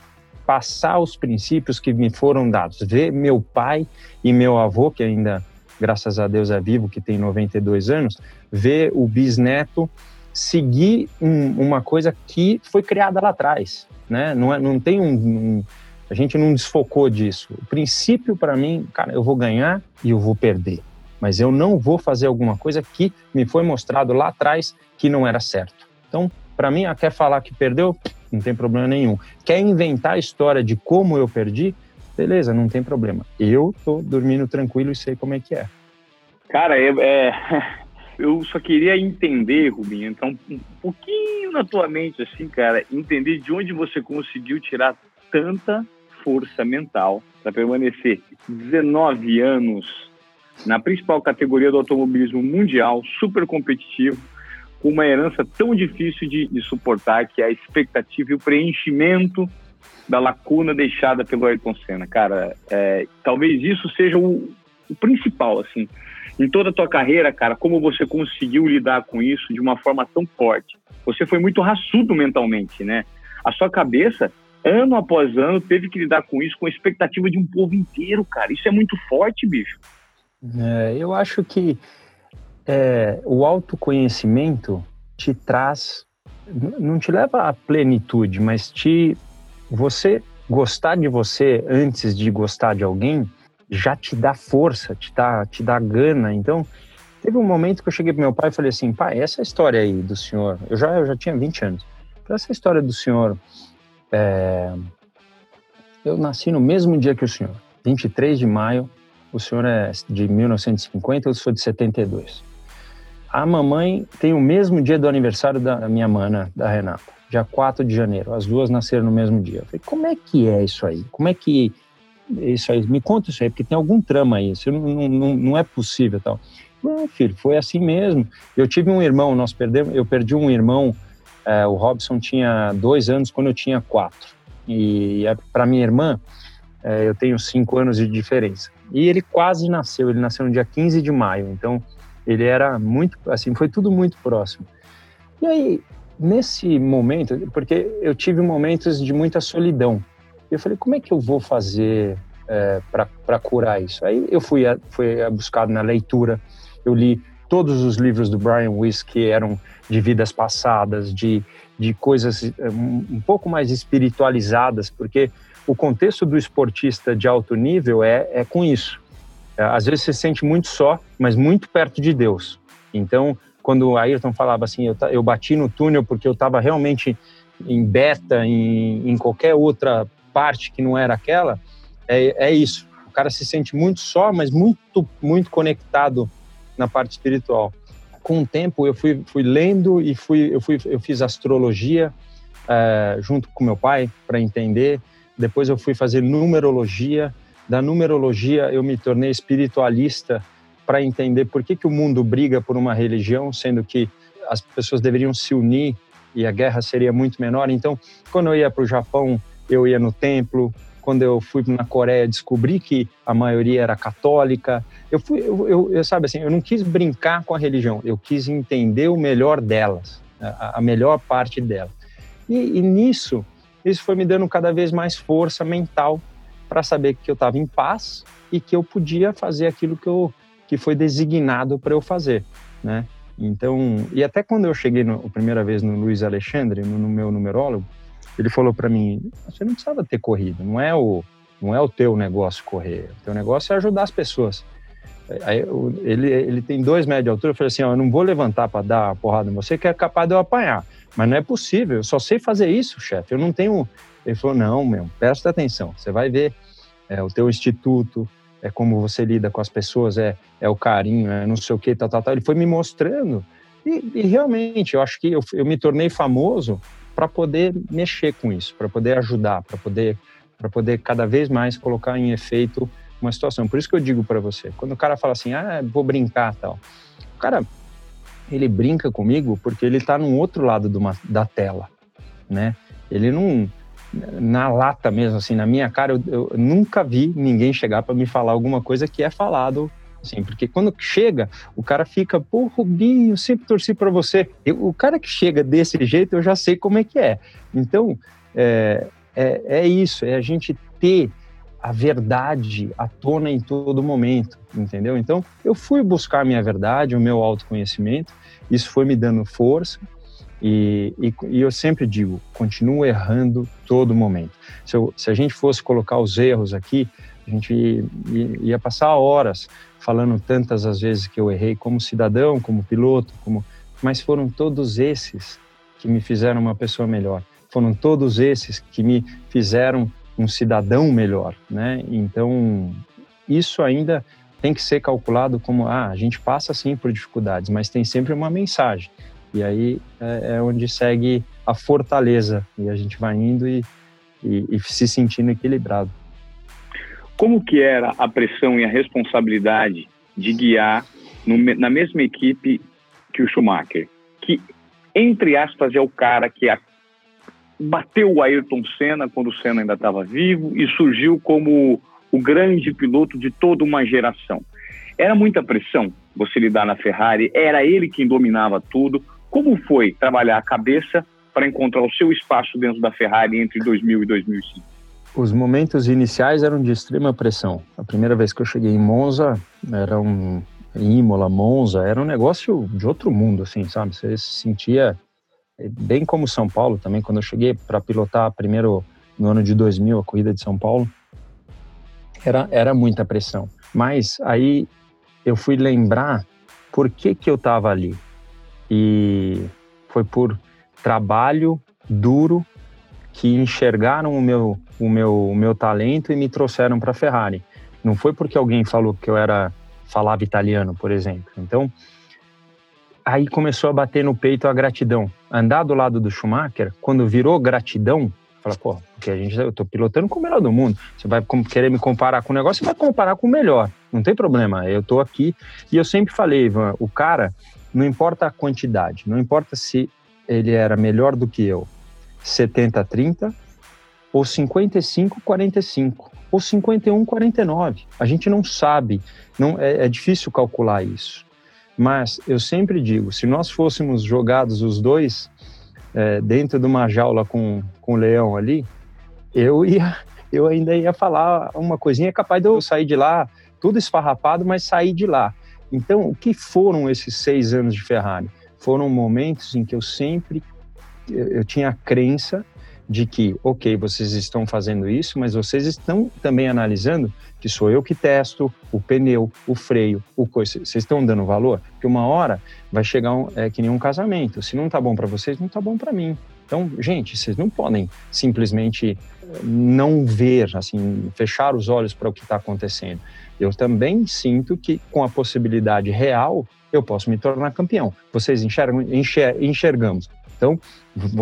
passar os princípios que me foram dados. Ver meu pai e meu avô, que ainda, graças a Deus, é vivo, que tem 92 anos, ver o bisneto seguir um, uma coisa que foi criada lá atrás. Né? Não, é, não tem um, um a gente não desfocou disso. O princípio para mim, cara, eu vou ganhar e eu vou perder mas eu não vou fazer alguma coisa que me foi mostrado lá atrás que não era certo. Então, para mim, quer falar que perdeu? Não tem problema nenhum. Quer inventar a história de como eu perdi? Beleza, não tem problema. Eu tô dormindo tranquilo e sei como é que é. Cara, é, é [LAUGHS] eu só queria entender, Rubinho, então, um pouquinho na tua mente, assim, cara, entender de onde você conseguiu tirar tanta força mental para permanecer 19 anos na principal categoria do automobilismo mundial, super competitivo, com uma herança tão difícil de, de suportar, que é a expectativa e o preenchimento da lacuna deixada pelo Ayrton Senna. Cara, é, talvez isso seja o, o principal, assim. Em toda a tua carreira, cara, como você conseguiu lidar com isso de uma forma tão forte? Você foi muito raçudo mentalmente, né? A sua cabeça, ano após ano, teve que lidar com isso, com a expectativa de um povo inteiro, cara. Isso é muito forte, bicho. É, eu acho que é, o autoconhecimento te traz, não te leva à plenitude, mas te você gostar de você antes de gostar de alguém já te dá força, te dá, te dá gana. Então, teve um momento que eu cheguei pro meu pai e falei assim, pai, essa história aí do senhor, eu já, eu já tinha 20 anos, essa história do senhor, é, eu nasci no mesmo dia que o senhor, 23 de maio o senhor é de 1950, eu sou de 72. A mamãe tem o mesmo dia do aniversário da minha mana, da Renata, dia 4 de janeiro. As duas nasceram no mesmo dia. Eu falei, como é que é isso aí? Como é que isso aí? Me conta isso aí, porque tem algum trama aí, isso não, não, não é possível tal. Não, filho, foi assim mesmo. Eu tive um irmão, nós perdemos, eu perdi um irmão, é, o Robson tinha dois anos quando eu tinha quatro. E para minha irmã, é, eu tenho cinco anos de diferença. E ele quase nasceu, ele nasceu no dia 15 de maio, então ele era muito, assim, foi tudo muito próximo. E aí, nesse momento, porque eu tive momentos de muita solidão, eu falei, como é que eu vou fazer é, para curar isso? Aí eu fui, a, fui buscado na leitura, eu li todos os livros do Brian Weiss que eram de vidas passadas, de, de coisas um, um pouco mais espiritualizadas, porque o contexto do esportista de alto nível é, é com isso. É, às vezes você se sente muito só, mas muito perto de Deus. Então, quando o Ayrton falava assim, eu, eu bati no túnel porque eu estava realmente em beta, em, em, qualquer outra parte que não era aquela, é, é isso. O cara se sente muito só, mas muito, muito conectado na parte espiritual. Com o tempo, eu fui, fui lendo e fui, eu, fui, eu fiz astrologia é, junto com meu pai para entender depois eu fui fazer numerologia. Da numerologia eu me tornei espiritualista para entender por que, que o mundo briga por uma religião, sendo que as pessoas deveriam se unir e a guerra seria muito menor. Então, quando eu ia para o Japão, eu ia no templo. Quando eu fui na Coreia, descobri que a maioria era católica. Eu fui, eu, eu, eu sabe assim, eu não quis brincar com a religião. Eu quis entender o melhor delas, a, a melhor parte dela. E, e nisso isso foi me dando cada vez mais força mental para saber que eu estava em paz e que eu podia fazer aquilo que, eu, que foi designado para eu fazer, né? Então, e até quando eu cheguei no, a primeira vez no Luiz Alexandre, no, no meu numerólogo, ele falou para mim: você não precisava ter corrido, não é o não é o teu negócio correr, o teu negócio é ajudar as pessoas. Aí, ele, ele tem dois metros de altura, eu falei assim, ó, eu não vou levantar para dar uma porrada em você, que é capaz de eu apanhar. Mas não é possível, eu só sei fazer isso, chefe, eu não tenho... Ele falou, não, meu, presta atenção, você vai ver é, o teu instituto, é como você lida com as pessoas, é, é o carinho, é não sei o que, tal, tal, tal. Ele foi me mostrando e, e realmente, eu acho que eu, eu me tornei famoso para poder mexer com isso, para poder ajudar, para poder, poder cada vez mais colocar em efeito uma situação. Por isso que eu digo para você, quando o cara fala assim, ah, vou brincar tal, o cara, ele brinca comigo porque ele está no outro lado uma, da tela, né? Ele não, na lata mesmo, assim, na minha cara, eu, eu nunca vi ninguém chegar para me falar alguma coisa que é falado assim, porque quando chega, o cara fica, pô, Rubinho, sempre torci para você. Eu, o cara que chega desse jeito, eu já sei como é que é. Então, é, é, é isso, é a gente ter a verdade à tona em todo momento, entendeu? Então, eu fui buscar a minha verdade, o meu autoconhecimento, isso foi me dando força, e, e, e, eu sempre digo, continuo errando todo momento. Se, eu, se, a gente fosse colocar os erros aqui, a gente ia, ia, passar horas falando tantas as vezes que eu errei como cidadão, como piloto, como mas foram todos esses que me fizeram uma pessoa melhor. Foram todos esses que me fizeram um cidadão melhor, né? Então, isso ainda tem que ser calculado como, ah, a gente passa sim por dificuldades, mas tem sempre uma mensagem. E aí é, é onde segue a fortaleza e a gente vai indo e, e, e se sentindo equilibrado. Como que era a pressão e a responsabilidade de guiar no, na mesma equipe que o Schumacher, que entre aspas é o cara que a, bateu o Ayrton Senna quando o Senna ainda estava vivo e surgiu como o grande piloto de toda uma geração. Era muita pressão você lidar na Ferrari, era ele quem dominava tudo. Como foi trabalhar a cabeça para encontrar o seu espaço dentro da Ferrari entre 2000 e 2005? Os momentos iniciais eram de extrema pressão. A primeira vez que eu cheguei em Monza, era um Imola, Monza, era um negócio de outro mundo, assim, sabe? Você se sentia bem como São Paulo também, quando eu cheguei para pilotar primeiro no ano de 2000 a corrida de São Paulo, era, era muita pressão. Mas aí eu fui lembrar por que, que eu estava ali. E foi por trabalho duro que enxergaram o meu, o meu, o meu talento e me trouxeram para a Ferrari. Não foi porque alguém falou que eu era falava italiano, por exemplo. Então, aí começou a bater no peito a gratidão. Andar do lado do Schumacher, quando virou gratidão, fala, pô, porque a gente, eu tô pilotando com o melhor do mundo. Você vai querer me comparar com o negócio, você vai comparar com o melhor. Não tem problema, eu tô aqui. E eu sempre falei, Ivan, o cara, não importa a quantidade, não importa se ele era melhor do que eu, 70-30 ou 55-45 ou 51-49. A gente não sabe, não é, é difícil calcular isso. Mas eu sempre digo, se nós fôssemos jogados os dois é, dentro de uma jaula com, com o leão ali, eu ia, eu ainda ia falar uma coisinha capaz de eu sair de lá tudo esfarrapado, mas sair de lá. Então, o que foram esses seis anos de Ferrari? Foram momentos em que eu sempre eu tinha a crença de que, ok, vocês estão fazendo isso, mas vocês estão também analisando que sou eu que testo o pneu, o freio, o coisa. Vocês estão dando valor? Porque uma hora vai chegar um, é, que nem um casamento. Se não tá bom para vocês, não tá bom para mim. Então, gente, vocês não podem simplesmente eh, não ver, assim, fechar os olhos para o que está acontecendo. Eu também sinto que com a possibilidade real eu posso me tornar campeão. Vocês enxergam, enxer, enxergamos. Então,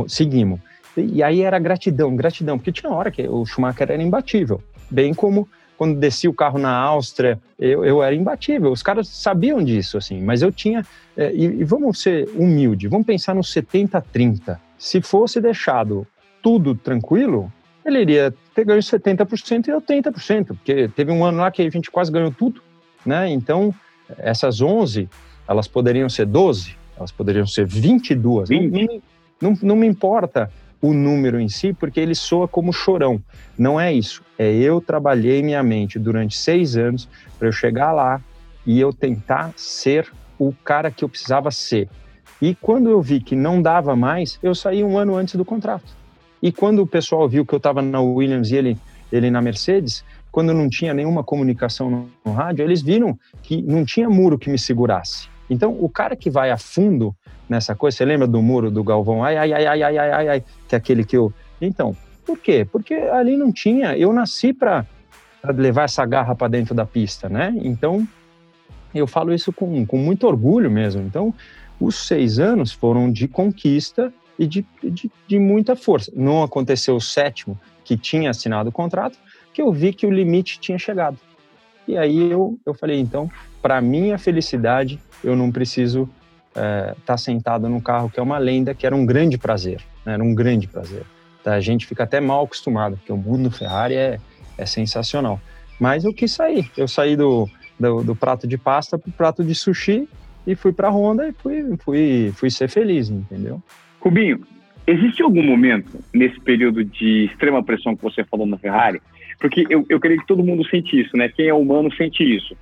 seguimos. E aí era gratidão, gratidão, porque tinha hora que o Schumacher era imbatível, bem como quando desci o carro na Áustria, eu, eu era imbatível. Os caras sabiam disso, assim, mas eu tinha. É, e, e, vamos ser humilde, vamos pensar no 70-30. Se fosse deixado tudo tranquilo, ele iria ter ganho 70% e 80%, porque teve um ano lá que a gente quase ganhou tudo, né? Então, essas 11, elas poderiam ser 12, elas poderiam ser 22. 20. Não, não, não me importa o número em si, porque ele soa como chorão. Não é isso. É eu trabalhei minha mente durante seis anos para eu chegar lá e eu tentar ser o cara que eu precisava ser. E quando eu vi que não dava mais, eu saí um ano antes do contrato. E quando o pessoal viu que eu estava na Williams e ele, ele na Mercedes, quando não tinha nenhuma comunicação no, no rádio, eles viram que não tinha muro que me segurasse. Então, o cara que vai a fundo nessa coisa, você lembra do muro do Galvão? Ai, ai, ai, ai, ai, ai, ai, ai que é aquele que eu. Então, por quê? Porque ali não tinha. Eu nasci para levar essa garra para dentro da pista, né? Então, eu falo isso com, com muito orgulho mesmo. Então, os seis anos foram de conquista e de, de, de muita força. Não aconteceu o sétimo, que tinha assinado o contrato, que eu vi que o limite tinha chegado. E aí eu, eu falei, então, para minha felicidade, eu não preciso estar é, tá sentado no carro, que é uma lenda, que era um grande prazer, né? era um grande prazer. Tá? A gente fica até mal acostumado, porque o mundo Ferrari é, é sensacional. Mas eu quis sair, eu saí do, do, do prato de pasta para o prato de sushi e fui para a Honda e fui, fui, fui ser feliz, entendeu? Rubinho, existe algum momento nesse período de extrema pressão que você falou na Ferrari? Porque eu, eu creio que todo mundo sente isso, né? Quem é humano sente isso.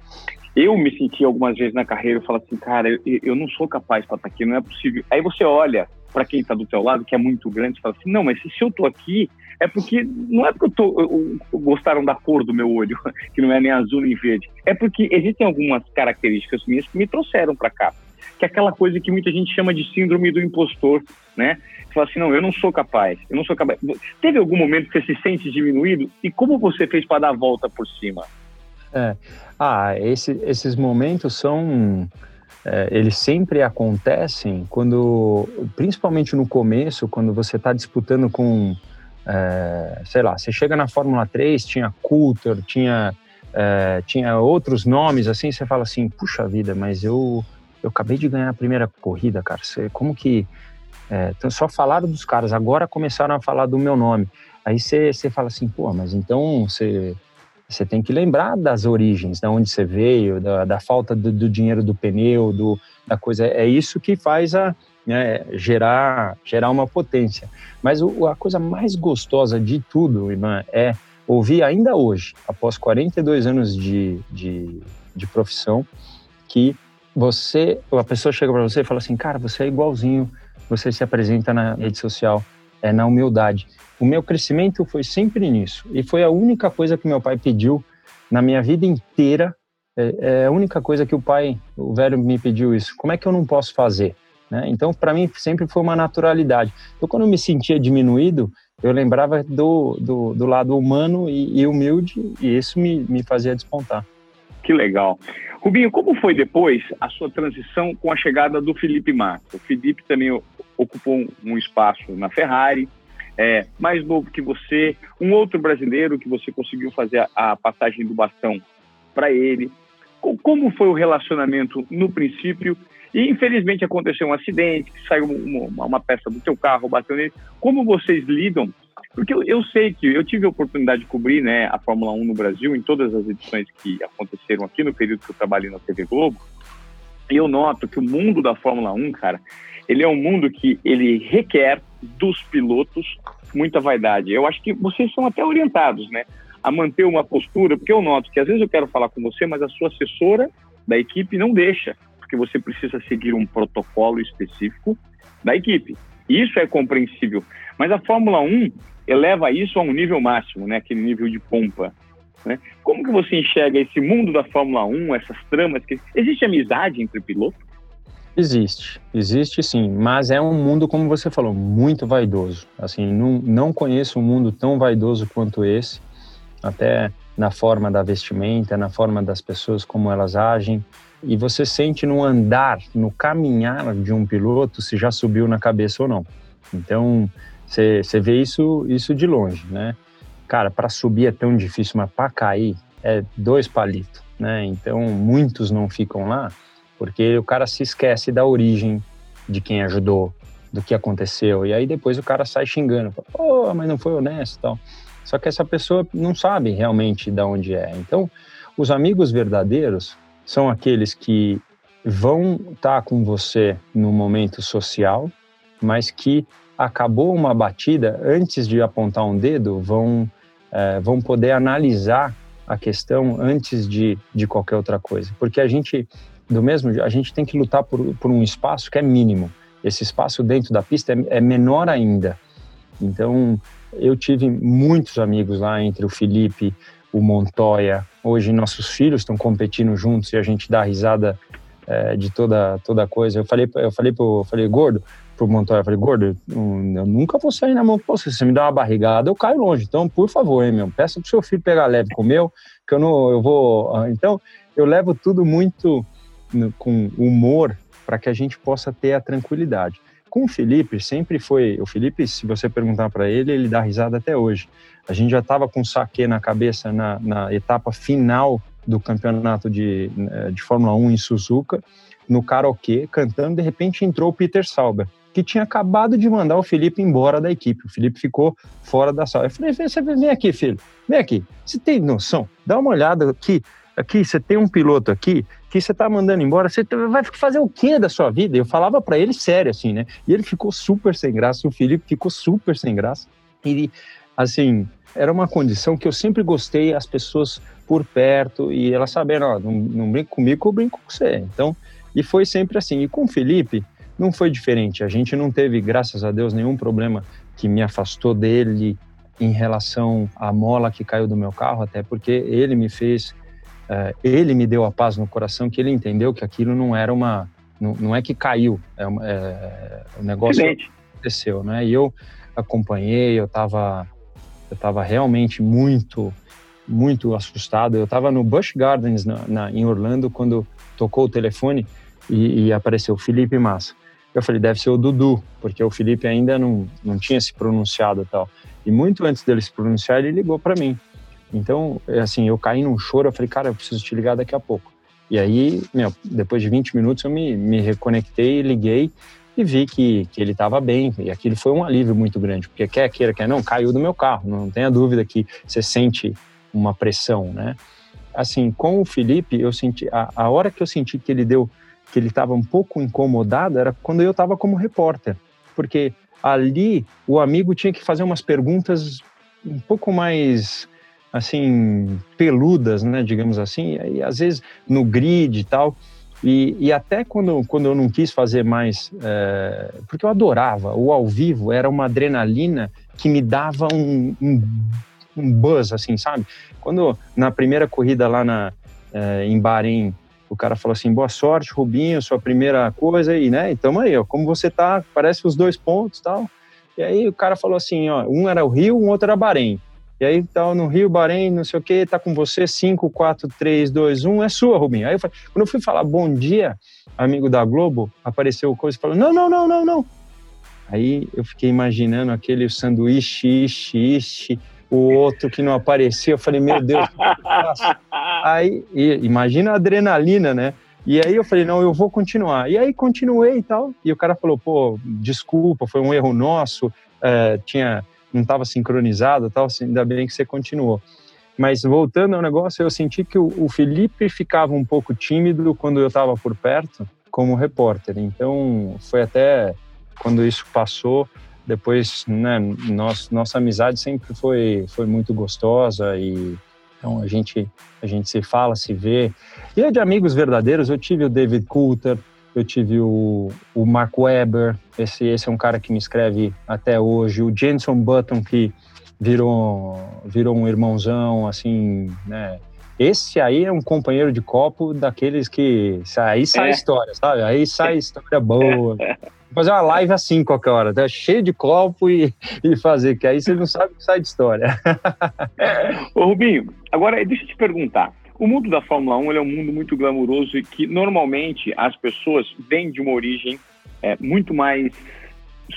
Eu me senti algumas vezes na carreira e falo assim, cara, eu, eu não sou capaz para estar aqui, não é possível. Aí você olha para quem está do teu lado, que é muito grande, e fala assim, não, mas se eu tô aqui, é porque não é porque eu tô, eu, eu, gostaram da cor do meu olho, [LAUGHS] que não é nem azul nem verde. É porque existem algumas características minhas que me trouxeram para cá. Que é aquela coisa que muita gente chama de síndrome do impostor, né? Você fala assim, não, eu não sou capaz, eu não sou capaz. Teve algum momento que você se sente diminuído? E como você fez para dar a volta por cima? É. Ah, esse, esses momentos são é, eles sempre acontecem quando, principalmente no começo, quando você está disputando com, é, sei lá, você chega na Fórmula 3, tinha Coulter, tinha, é, tinha outros nomes, assim, você fala assim, puxa vida, mas eu, eu acabei de ganhar a primeira corrida, cara, você, como que... É, então só falaram dos caras, agora começaram a falar do meu nome. Aí você, fala assim, pô, mas então você você tem que lembrar das origens, da onde você veio, da, da falta do, do, dinheiro do pneu, do, da coisa. É isso que faz a né, gerar, gerar uma potência. Mas o, a coisa mais gostosa de tudo, irmã, é ouvir ainda hoje, após 42 anos de, de, de profissão, que você, a pessoa chega para você e fala assim, cara, você é igualzinho, você se apresenta na rede social, é na humildade. O meu crescimento foi sempre nisso. E foi a única coisa que meu pai pediu na minha vida inteira. É, é a única coisa que o pai, o velho, me pediu isso. Como é que eu não posso fazer? Né? Então, para mim, sempre foi uma naturalidade. Então, quando eu me sentia diminuído, eu lembrava do, do, do lado humano e, e, humilde, e isso me, me fazia despontar. Que legal. Rubinho, como foi depois a sua transição com a chegada do Felipe Massa? O Felipe também ocupou um espaço na Ferrari, é, mais novo que você, um outro brasileiro que você conseguiu fazer a, passagem do bastão para ele. Como foi o relacionamento no princípio? E infelizmente aconteceu um acidente, saiu uma, uma peça do seu carro, bateu nele. Como vocês lidam? Porque eu, eu, sei que eu tive a oportunidade de cobrir né, a Fórmula 1 no Brasil, em todas as edições que aconteceram aqui no período que eu trabalhei na TV Globo. E eu noto que o mundo da Fórmula 1, cara, ele é um mundo que ele requer dos pilotos muita vaidade. Eu acho que vocês são até orientados, né, a manter uma postura, porque eu noto que às vezes eu quero falar com você, mas a sua assessora da equipe não deixa, porque você precisa seguir um protocolo específico da equipe. Isso é compreensível, mas a Fórmula 1 eleva isso a um nível máximo, né, aquele nível de pompa. Né? Como que você enxerga esse mundo da Fórmula 1, essas tramas? Que... Existe amizade entre pilotos? Existe, existe sim, mas é um mundo, como você falou, muito vaidoso. Assim, não, não conheço um mundo tão vaidoso quanto esse, até na forma da vestimenta, na forma das pessoas, como elas agem. E você sente no andar, no caminhar de um piloto, se já subiu na cabeça ou não. Então, você, vê isso, isso de longe, né? Cara, para subir é tão difícil, mas para cair é dois palitos, né? Então, muitos não ficam lá porque o cara se esquece da origem de quem ajudou, do que aconteceu, e aí depois o cara sai xingando, pô, oh, mas não foi honesto tal. Só que essa pessoa não sabe realmente de onde é. Então, os amigos verdadeiros são aqueles que vão estar tá com você no momento social, mas que acabou uma batida, antes de apontar um dedo, vão, é, vão poder analisar a questão antes de, de qualquer outra coisa. Porque a gente do mesmo a gente tem que lutar por, por um espaço que é mínimo. Esse espaço dentro da pista é, é menor ainda. Então, eu tive muitos amigos lá, entre o Felipe, o Montoya. Hoje, nossos filhos estão competindo juntos e a gente dá risada é, de toda toda coisa. Eu falei, eu falei pro, eu falei, gordo, pro Montoya, falei, gordo, eu nunca vou sair na mão com você. Se você me dá uma barrigada, eu caio longe. Então, por favor, hein, meu, peça pro seu filho pegar leve com o meu, que eu não, eu vou. Ah, então, eu levo tudo muito com humor para que a gente possa ter a tranquilidade. Com o Felipe, sempre foi. O Felipe, se você perguntar para ele, ele dá risada até hoje. A gente já estava com o saque na cabeça na, na, etapa final do campeonato de, eh, de Fórmula 1 em Suzuka, no karaokê, cantando. De repente entrou o Peter Sauber, que tinha acabado de mandar o Felipe embora da equipe. O Felipe ficou fora da sala. Eu falei: vem aqui, filho, vem aqui. Você tem noção? Dá uma olhada aqui aqui, você tem um piloto aqui que você está mandando embora, você vai fazer o que da sua vida? Eu falava para ele sério, assim, né? E ele ficou super sem graça, o Felipe ficou super sem graça. E, assim, era uma condição que eu sempre gostei, as pessoas por perto e elas sabendo, ó, não, não brinca comigo, eu brinco com você. Então, e foi sempre assim. E com o Felipe, não foi diferente. A gente não teve, graças a Deus, nenhum problema que me afastou dele em relação à mola que caiu do meu carro, até porque ele me fez é, ele me deu a paz no coração que ele entendeu que aquilo não era uma não, não é que caiu é, uma, é o negócio aconteceu né? E eu acompanhei eu estava eu estava realmente muito muito assustado. Eu estava no Busch Gardens na, na, em Orlando quando tocou o telefone e, e apareceu Felipe Massa eu falei deve ser o Dudu porque o Felipe ainda não não tinha se pronunciado e tal e muito antes dele se pronunciar ele ligou para mim então, é assim, eu caí num choro, eu falei, cara, eu preciso te ligar daqui a pouco. E aí, meu, depois de 20 minutos eu me, me reconectei, liguei e vi que, que ele estava bem. E aquilo foi um alívio muito grande, porque quer queira, quer não, caiu do meu carro. Não tenha dúvida que você sente uma pressão, né? Assim, com o Felipe, eu senti, a, a hora que eu senti que ele deu, que ele estava um pouco incomodado, era quando eu estava como repórter. Porque ali o amigo tinha que fazer umas perguntas um pouco mais assim, peludas, né, digamos assim, e às vezes no grid e tal. E, e até quando, quando eu não quis fazer mais, é, porque eu adorava, o ao vivo era uma adrenalina que me dava um, um, um buzz, assim, sabe? Quando na primeira corrida lá na, é, em Bahrein, o cara falou assim, boa sorte, Rubinho, sua primeira coisa, e né, então aí, ó, como você tá, parece os dois pontos tal. E aí o cara falou assim, ó, um era o Rio, um outro era Bahrein. E aí tal, no Rio, Bahrein, não sei o que, tá com você, 5, 4, 3, 2, 1, é sua, Rubinho. Aí eu falei, quando eu fui falar bom dia, amigo da Globo, apareceu coisa e falou, não, não, não, não, não. Aí eu fiquei imaginando aquele sanduíche, ishi, ishi, o outro que não apareceu, eu falei, meu Deus, [LAUGHS] Aí, imagina a adrenalina, né? E aí eu falei, não, eu vou continuar. E aí continuei e tal. E o cara falou, pô, desculpa, foi um erro nosso. É, tinha não estava sincronizado, tal, assim, ainda bem que você continuou. Mas voltando ao negócio, eu senti que o, o Felipe ficava um pouco tímido quando eu estava por perto, como repórter. Então, foi até quando isso passou, depois, né, nossa, nossa amizade sempre foi, foi muito gostosa e então a gente, a gente se fala, se vê. E de amigos verdadeiros, eu tive o David Coulter, eu tive o, o Mark Webber, esse, esse é um cara que me escreve até hoje, o Jenson Button, que virou, virou um irmãozão, assim, né? Esse aí é um companheiro de copo daqueles que. Aí sai é. história, sabe? Aí sai história boa. [LAUGHS] Fazer uma live assim qualquer hora, tá? cheio de copo e, [LAUGHS] e fazer, que aí você não sabe que sai de história. [LAUGHS] Ô Rubinho, agora deixa eu te perguntar. O mundo da Fórmula 1 é um mundo muito glamuroso e que normalmente as pessoas vêm de uma origem é, muito mais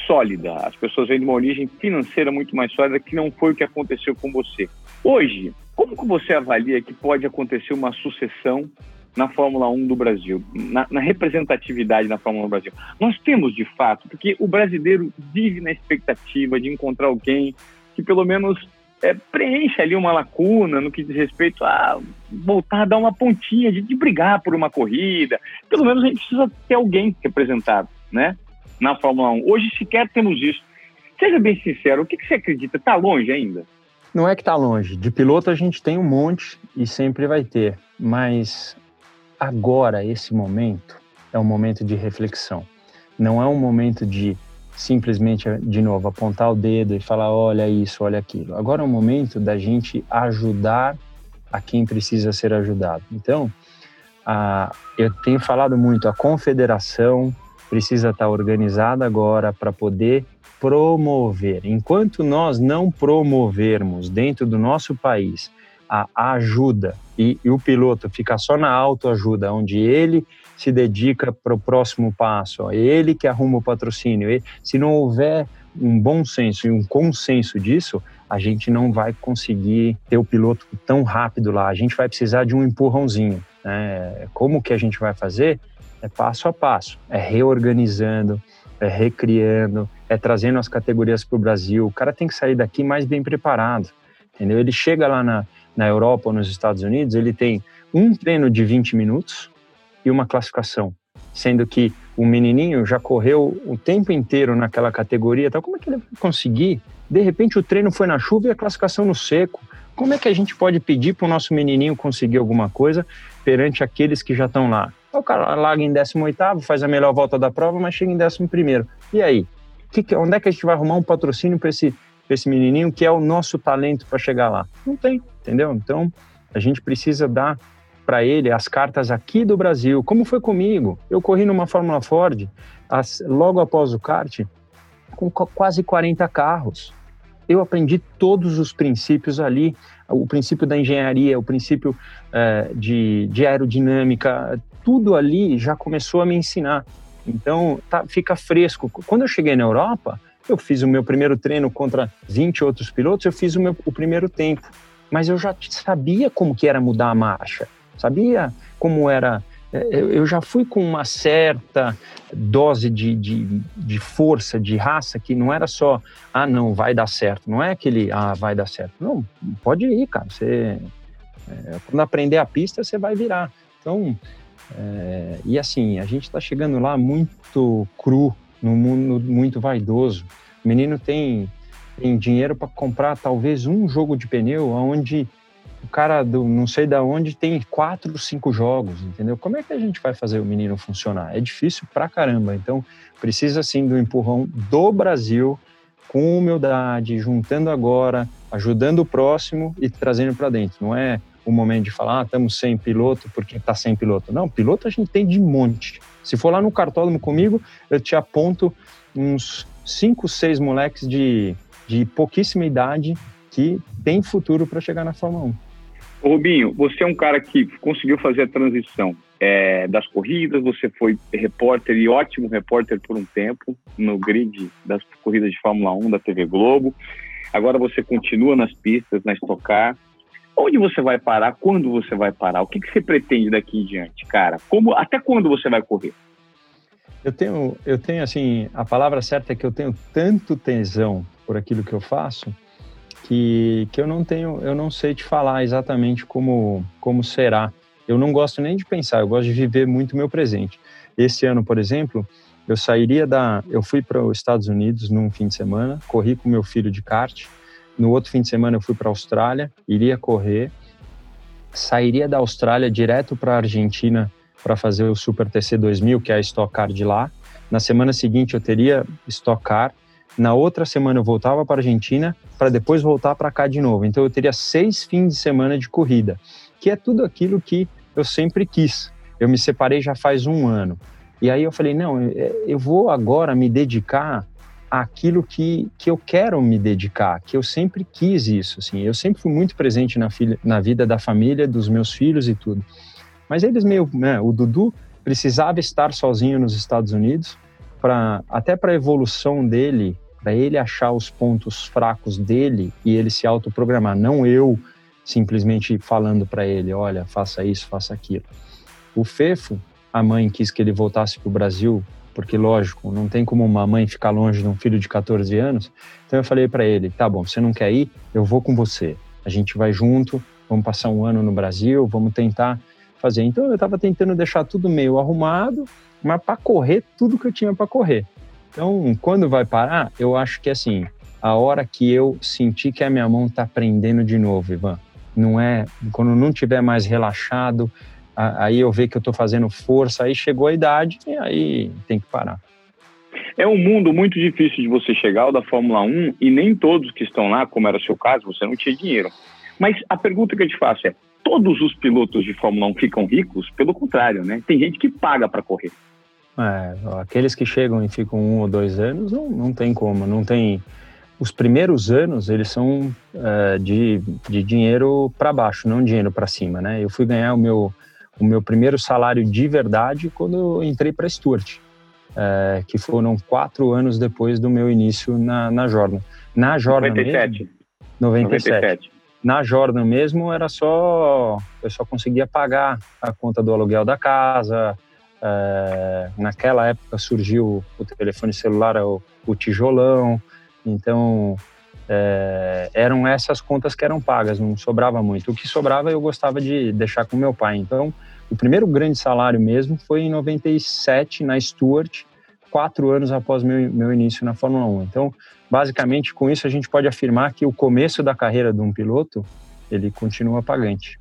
sólida. As pessoas vêm de uma origem financeira muito mais sólida, que não foi o que aconteceu com você. Hoje, como que você avalia que pode acontecer uma sucessão na Fórmula 1 do Brasil, na, na, representatividade na Fórmula 1 do Brasil. Nós temos, de fato, porque o brasileiro vive na expectativa de encontrar alguém que pelo menos é, ali uma lacuna no que diz respeito a voltar a dar uma pontinha de, de, brigar por uma corrida. Pelo menos a gente precisa ter alguém representado, né? Na Fórmula 1. Hoje sequer temos isso. Seja bem sincero, o que, que você acredita? Está longe ainda? Não é que está longe. De piloto a gente tem um monte e sempre vai ter. Mas agora, esse momento, é um momento de reflexão. Não é um momento de simplesmente, de novo, apontar o dedo e falar: olha isso, olha aquilo. Agora é o momento da gente ajudar a quem precisa ser ajudado. Então, a, eu tenho falado muito, a confederação precisa estar organizada agora para poder promover. Enquanto nós não promovermos dentro do nosso país a ajuda e, e o piloto fica só na autoajuda, onde ele se dedica para o próximo passo, ó, ele que arruma o patrocínio. E, se não houver um bom senso e um consenso disso, a gente não vai conseguir ter o piloto tão rápido lá. A gente vai precisar de um empurrãozinho. Né? Como que a gente vai fazer? É passo a passo, é reorganizando, é recriando, é trazendo as categorias para o Brasil. O cara tem que sair daqui mais bem preparado, entendeu? Ele chega lá na, na Europa ou nos Estados Unidos, ele tem um treino de 20 minutos e uma classificação, sendo que o menininho já correu o tempo inteiro naquela categoria, então como é que ele vai conseguir? De repente o treino foi na chuva e a classificação no seco. Como é que a gente pode pedir para o nosso menininho conseguir alguma coisa perante aqueles que já estão lá? O cara larga em 18º, faz a melhor volta da prova, mas chega em 11º. E aí? Que, onde é que a gente vai arrumar um patrocínio para esse, esse menininho que é o nosso talento para chegar lá? Não tem, entendeu? Então, a gente precisa dar para ele as cartas aqui do Brasil, como foi comigo. Eu corri numa Fórmula Ford, as, logo após o kart, com quase 40 carros. Eu aprendi todos os princípios ali, o princípio da engenharia, o princípio é, de, de aerodinâmica, tudo ali já começou a me ensinar. Então, tá, fica fresco. Quando eu cheguei na Europa, eu fiz o meu primeiro treino contra 20 outros pilotos, eu fiz o meu o primeiro tempo. Mas eu já sabia como que era mudar a marcha, sabia como era. É, eu já fui com uma certa dose de, de, de força, de raça, que não era só, ah, não, vai dar certo. Não é aquele, ah, vai dar certo. Não, pode ir, cara. Você, é, quando aprender a pista, você vai virar. Então, é, e assim, a gente está chegando lá muito cru, no mundo muito vaidoso. O menino tem, tem dinheiro para comprar talvez um jogo de pneu, onde o cara do não sei da onde tem quatro, cinco jogos, entendeu? Como é que a gente vai fazer o menino funcionar? É difícil pra caramba. Então, precisa sim do empurrão do Brasil com humildade, juntando agora, ajudando o próximo e trazendo para dentro. Não é o momento de falar, ah, estamos sem piloto porque está sem piloto. Não, piloto a gente tem de monte. Se for lá no cartódromo comigo, eu te aponto uns cinco, seis moleques de, de pouquíssima idade que tem futuro para chegar na Fórmula 1. Ô Rubinho, você é um cara que conseguiu fazer a transição é, das corridas, você foi repórter e ótimo repórter por um tempo no grid das corridas de Fórmula 1 da TV Globo. Agora você continua nas pistas, na Stock Car. Onde você vai parar? Quando você vai parar? O que, que você pretende daqui em diante, cara? Como, até quando você vai correr? Eu tenho, eu tenho assim, a palavra certa é que eu tenho tanto tesão por aquilo que eu faço que, que eu não tenho, eu não sei te falar exatamente como, como será. Eu não gosto nem de pensar, eu gosto de viver muito meu presente. Esse ano, por exemplo, eu sairia da, eu fui para os Estados Unidos num fim de semana, corri com meu filho de kart no outro fim de semana eu fui para a Austrália, iria correr, sairia da Austrália direto para a Argentina para fazer o Super TC 2000, que é a Stock Car de lá. Na semana seguinte eu teria Stock Car. Na outra semana eu voltava para a Argentina para depois voltar para cá de novo. Então eu teria seis fins de semana de corrida, que é tudo aquilo que eu sempre quis. Eu me separei já faz um ano. E aí eu falei, não, eu vou agora me dedicar aquilo que, que eu quero me dedicar, que eu sempre quis isso, assim. Eu sempre fui muito presente na, filha, na vida da família, dos meus filhos e tudo. Mas eles meio, né, o Dudu precisava estar sozinho nos Estados Unidos para até para a evolução dele, para ele achar os pontos fracos dele e ele se autoprogramar, não eu simplesmente falando para ele, olha, faça isso, faça aquilo. O Fefo, a mãe quis que ele voltasse para o Brasil porque lógico, não tem como uma mãe ficar longe de um filho de 14 anos. Então eu falei para ele: tá bom, você não quer ir? Eu vou com você. A gente vai junto, vamos passar um ano no Brasil, vamos tentar fazer. Então eu estava tentando deixar tudo meio arrumado, mas para correr tudo que eu tinha para correr. Então, quando vai parar, eu acho que assim, a hora que eu senti que a minha mão está prendendo de novo, Ivan, não é quando não tiver mais relaxado, aí eu vejo que eu estou fazendo força, aí chegou a idade e aí tem que parar. É um mundo muito difícil de você chegar ao da Fórmula 1 e nem todos que estão lá, como era o seu caso, você não tinha dinheiro. Mas a pergunta que eu te faço é: todos os pilotos de Fórmula 1 ficam ricos? Pelo contrário, né? Tem gente que paga para correr. É, aqueles que chegam e ficam um ou dois anos, não, não tem como, não tem. Os primeiros anos eles são é, de, de dinheiro para baixo, não dinheiro para cima, né? Eu fui ganhar o meu o meu primeiro salário de verdade quando eu entrei para Stuart, é, que foram quatro anos depois do meu início na, na Jordan. Na Jordan 97. Mesmo, 97. 97. Na Jordan mesmo era só eu só conseguia pagar a conta do aluguel da casa. É, naquela época surgiu o telefone celular, o, o tijolão. Então é, eram essas contas que eram pagas, não sobrava muito. O que sobrava eu gostava de deixar com meu pai. Então, o primeiro grande salário mesmo foi em 97 na Stuart, quatro anos após meu, meu início na Fórmula 1. Então, basicamente, com isso a gente pode afirmar que o começo da carreira de um piloto ele continua pagante.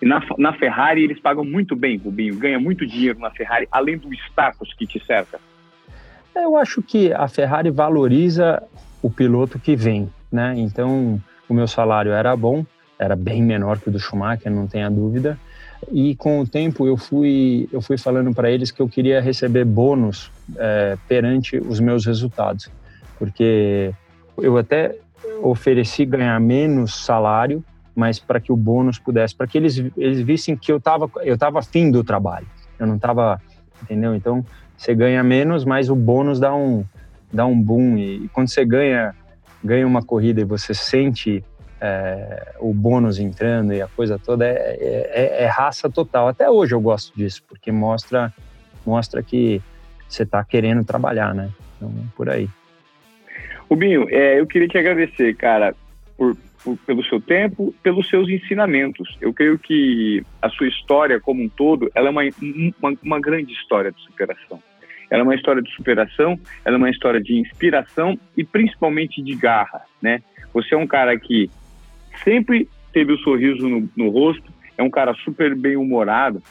E na, na Ferrari eles pagam muito bem, Rubinho, ganha muito dinheiro na Ferrari, além do status que te cerca. Eu acho que a Ferrari valoriza o piloto que vem, né? Então, o meu salário era bom, era bem menor que o do Schumacher, não tenha dúvida. E com o tempo eu fui eu fui falando para eles que eu queria receber bônus é, perante os meus resultados, porque eu até ofereci ganhar menos salário, mas para que o bônus pudesse, para que eles eles vissem que eu estava eu tava afim do trabalho, eu não estava, entendeu? Então você ganha menos, mas o bônus dá um dá um boom e, e quando você ganha ganha uma corrida e você sente é, o bônus entrando e a coisa toda é, é, é, raça total. Até hoje eu gosto disso porque mostra mostra que você está querendo trabalhar, né? Então por aí. Rubinho, é, eu queria te agradecer, cara, por, por, pelo seu tempo, pelos seus ensinamentos. Eu creio que a sua história como um todo, ela é uma, uma, uma grande história de superação. Ela é uma história de superação, ela é uma história de inspiração e principalmente de garra, né? Você é um cara que sempre teve o um sorriso no, no rosto, é um cara super bem humorado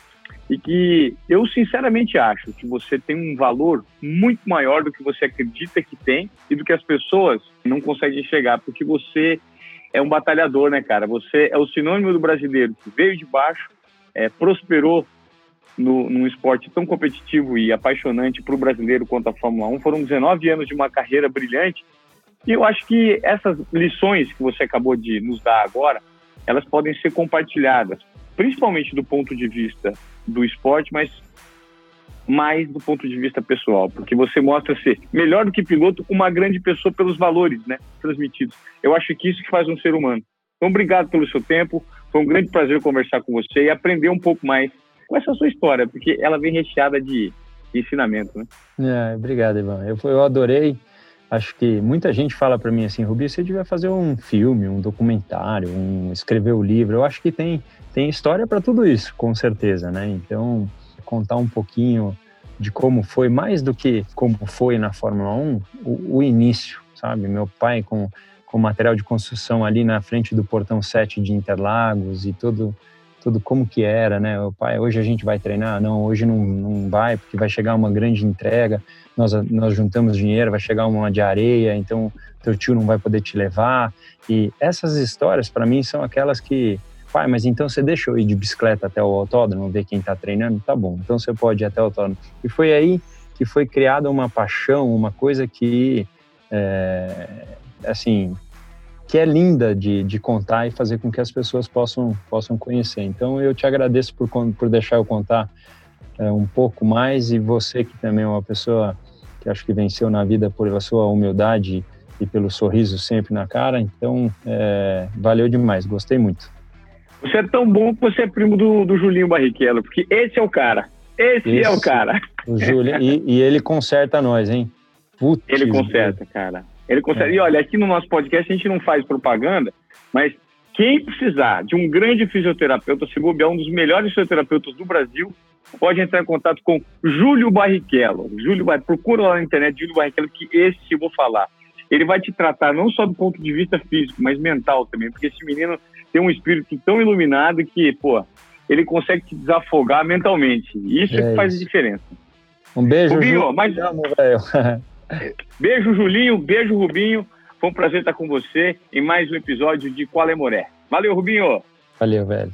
e que eu sinceramente acho que você tem um valor muito maior do que você acredita que tem e do que as pessoas não conseguem chegar, porque você é um batalhador, né, cara? Você é o sinônimo do brasileiro que veio de baixo, é, prosperou no, num esporte tão competitivo e apaixonante para o brasileiro quanto a Fórmula 1. Foram 19 anos de uma carreira brilhante. E eu acho que essas lições que você acabou de nos dar agora, elas podem ser compartilhadas, principalmente do ponto de vista do esporte, mas mais do ponto de vista pessoal, porque você mostra ser melhor do que piloto, uma grande pessoa pelos valores, né, transmitidos. Eu acho que isso que faz um ser humano. Então, obrigado pelo seu tempo. Foi um grande prazer conversar com você e aprender um pouco mais com essa sua história, porque ela vem recheada de ensinamento, né? É, obrigado, Ivan. Eu, eu adorei. Acho que muita gente fala para mim assim, Rubi, você devia fazer um filme, um documentário, um escrever o um livro. Eu acho que tem tem história para tudo isso, com certeza, né? Então, contar um pouquinho de como foi, mais do que como foi na Fórmula 1, o, o início, sabe? Meu pai com, com material de construção ali na frente do portão 7 de Interlagos e tudo tudo como que era, né? O pai, hoje a gente vai treinar? Não, hoje não, não vai, porque vai chegar uma grande entrega, nós, nós juntamos dinheiro, vai chegar uma de areia, então teu tio não vai poder te levar. E essas histórias, para mim, são aquelas que, pai, mas então você deixa eu ir de bicicleta até o autódromo, ver quem está treinando? Tá bom, então você pode ir até o autódromo. E foi aí que foi criada uma paixão, uma coisa que, é, assim, que é linda de, de contar e fazer com que as pessoas possam, possam conhecer. Então, eu te agradeço por, por deixar eu contar é, um pouco mais e você que também é uma pessoa que acho que venceu na vida por a sua humildade e pelo sorriso sempre na cara. Então, é, valeu demais, gostei muito. Você é tão bom que você é primo do, do Julinho Barrichello, porque esse é o cara. Esse, esse é o cara. O Júlio, e, e, ele conserta nós, hein? Putz, ele conserta, cara. Ele consegue. É. E olha, aqui no nosso podcast a gente não faz propaganda, mas quem precisar de um grande fisioterapeuta, se bobear um dos melhores fisioterapeutas do Brasil, pode entrar em contato com Júlio Barrichello. Júlio, procura lá na internet Júlio Barrichello, que esse eu vou falar. Ele vai te tratar não só do ponto de vista físico, mas mental também, porque esse menino tem um espírito tão iluminado que, pô, ele consegue te desafogar mentalmente. Isso é, que faz a diferença. Um beijo, Rubinho. Ju, mas... [LAUGHS] beijo, Julinho. Beijo, Rubinho. Foi um prazer estar com você em mais um episódio de Qual é Moré. Valeu, Rubinho. Valeu, velho.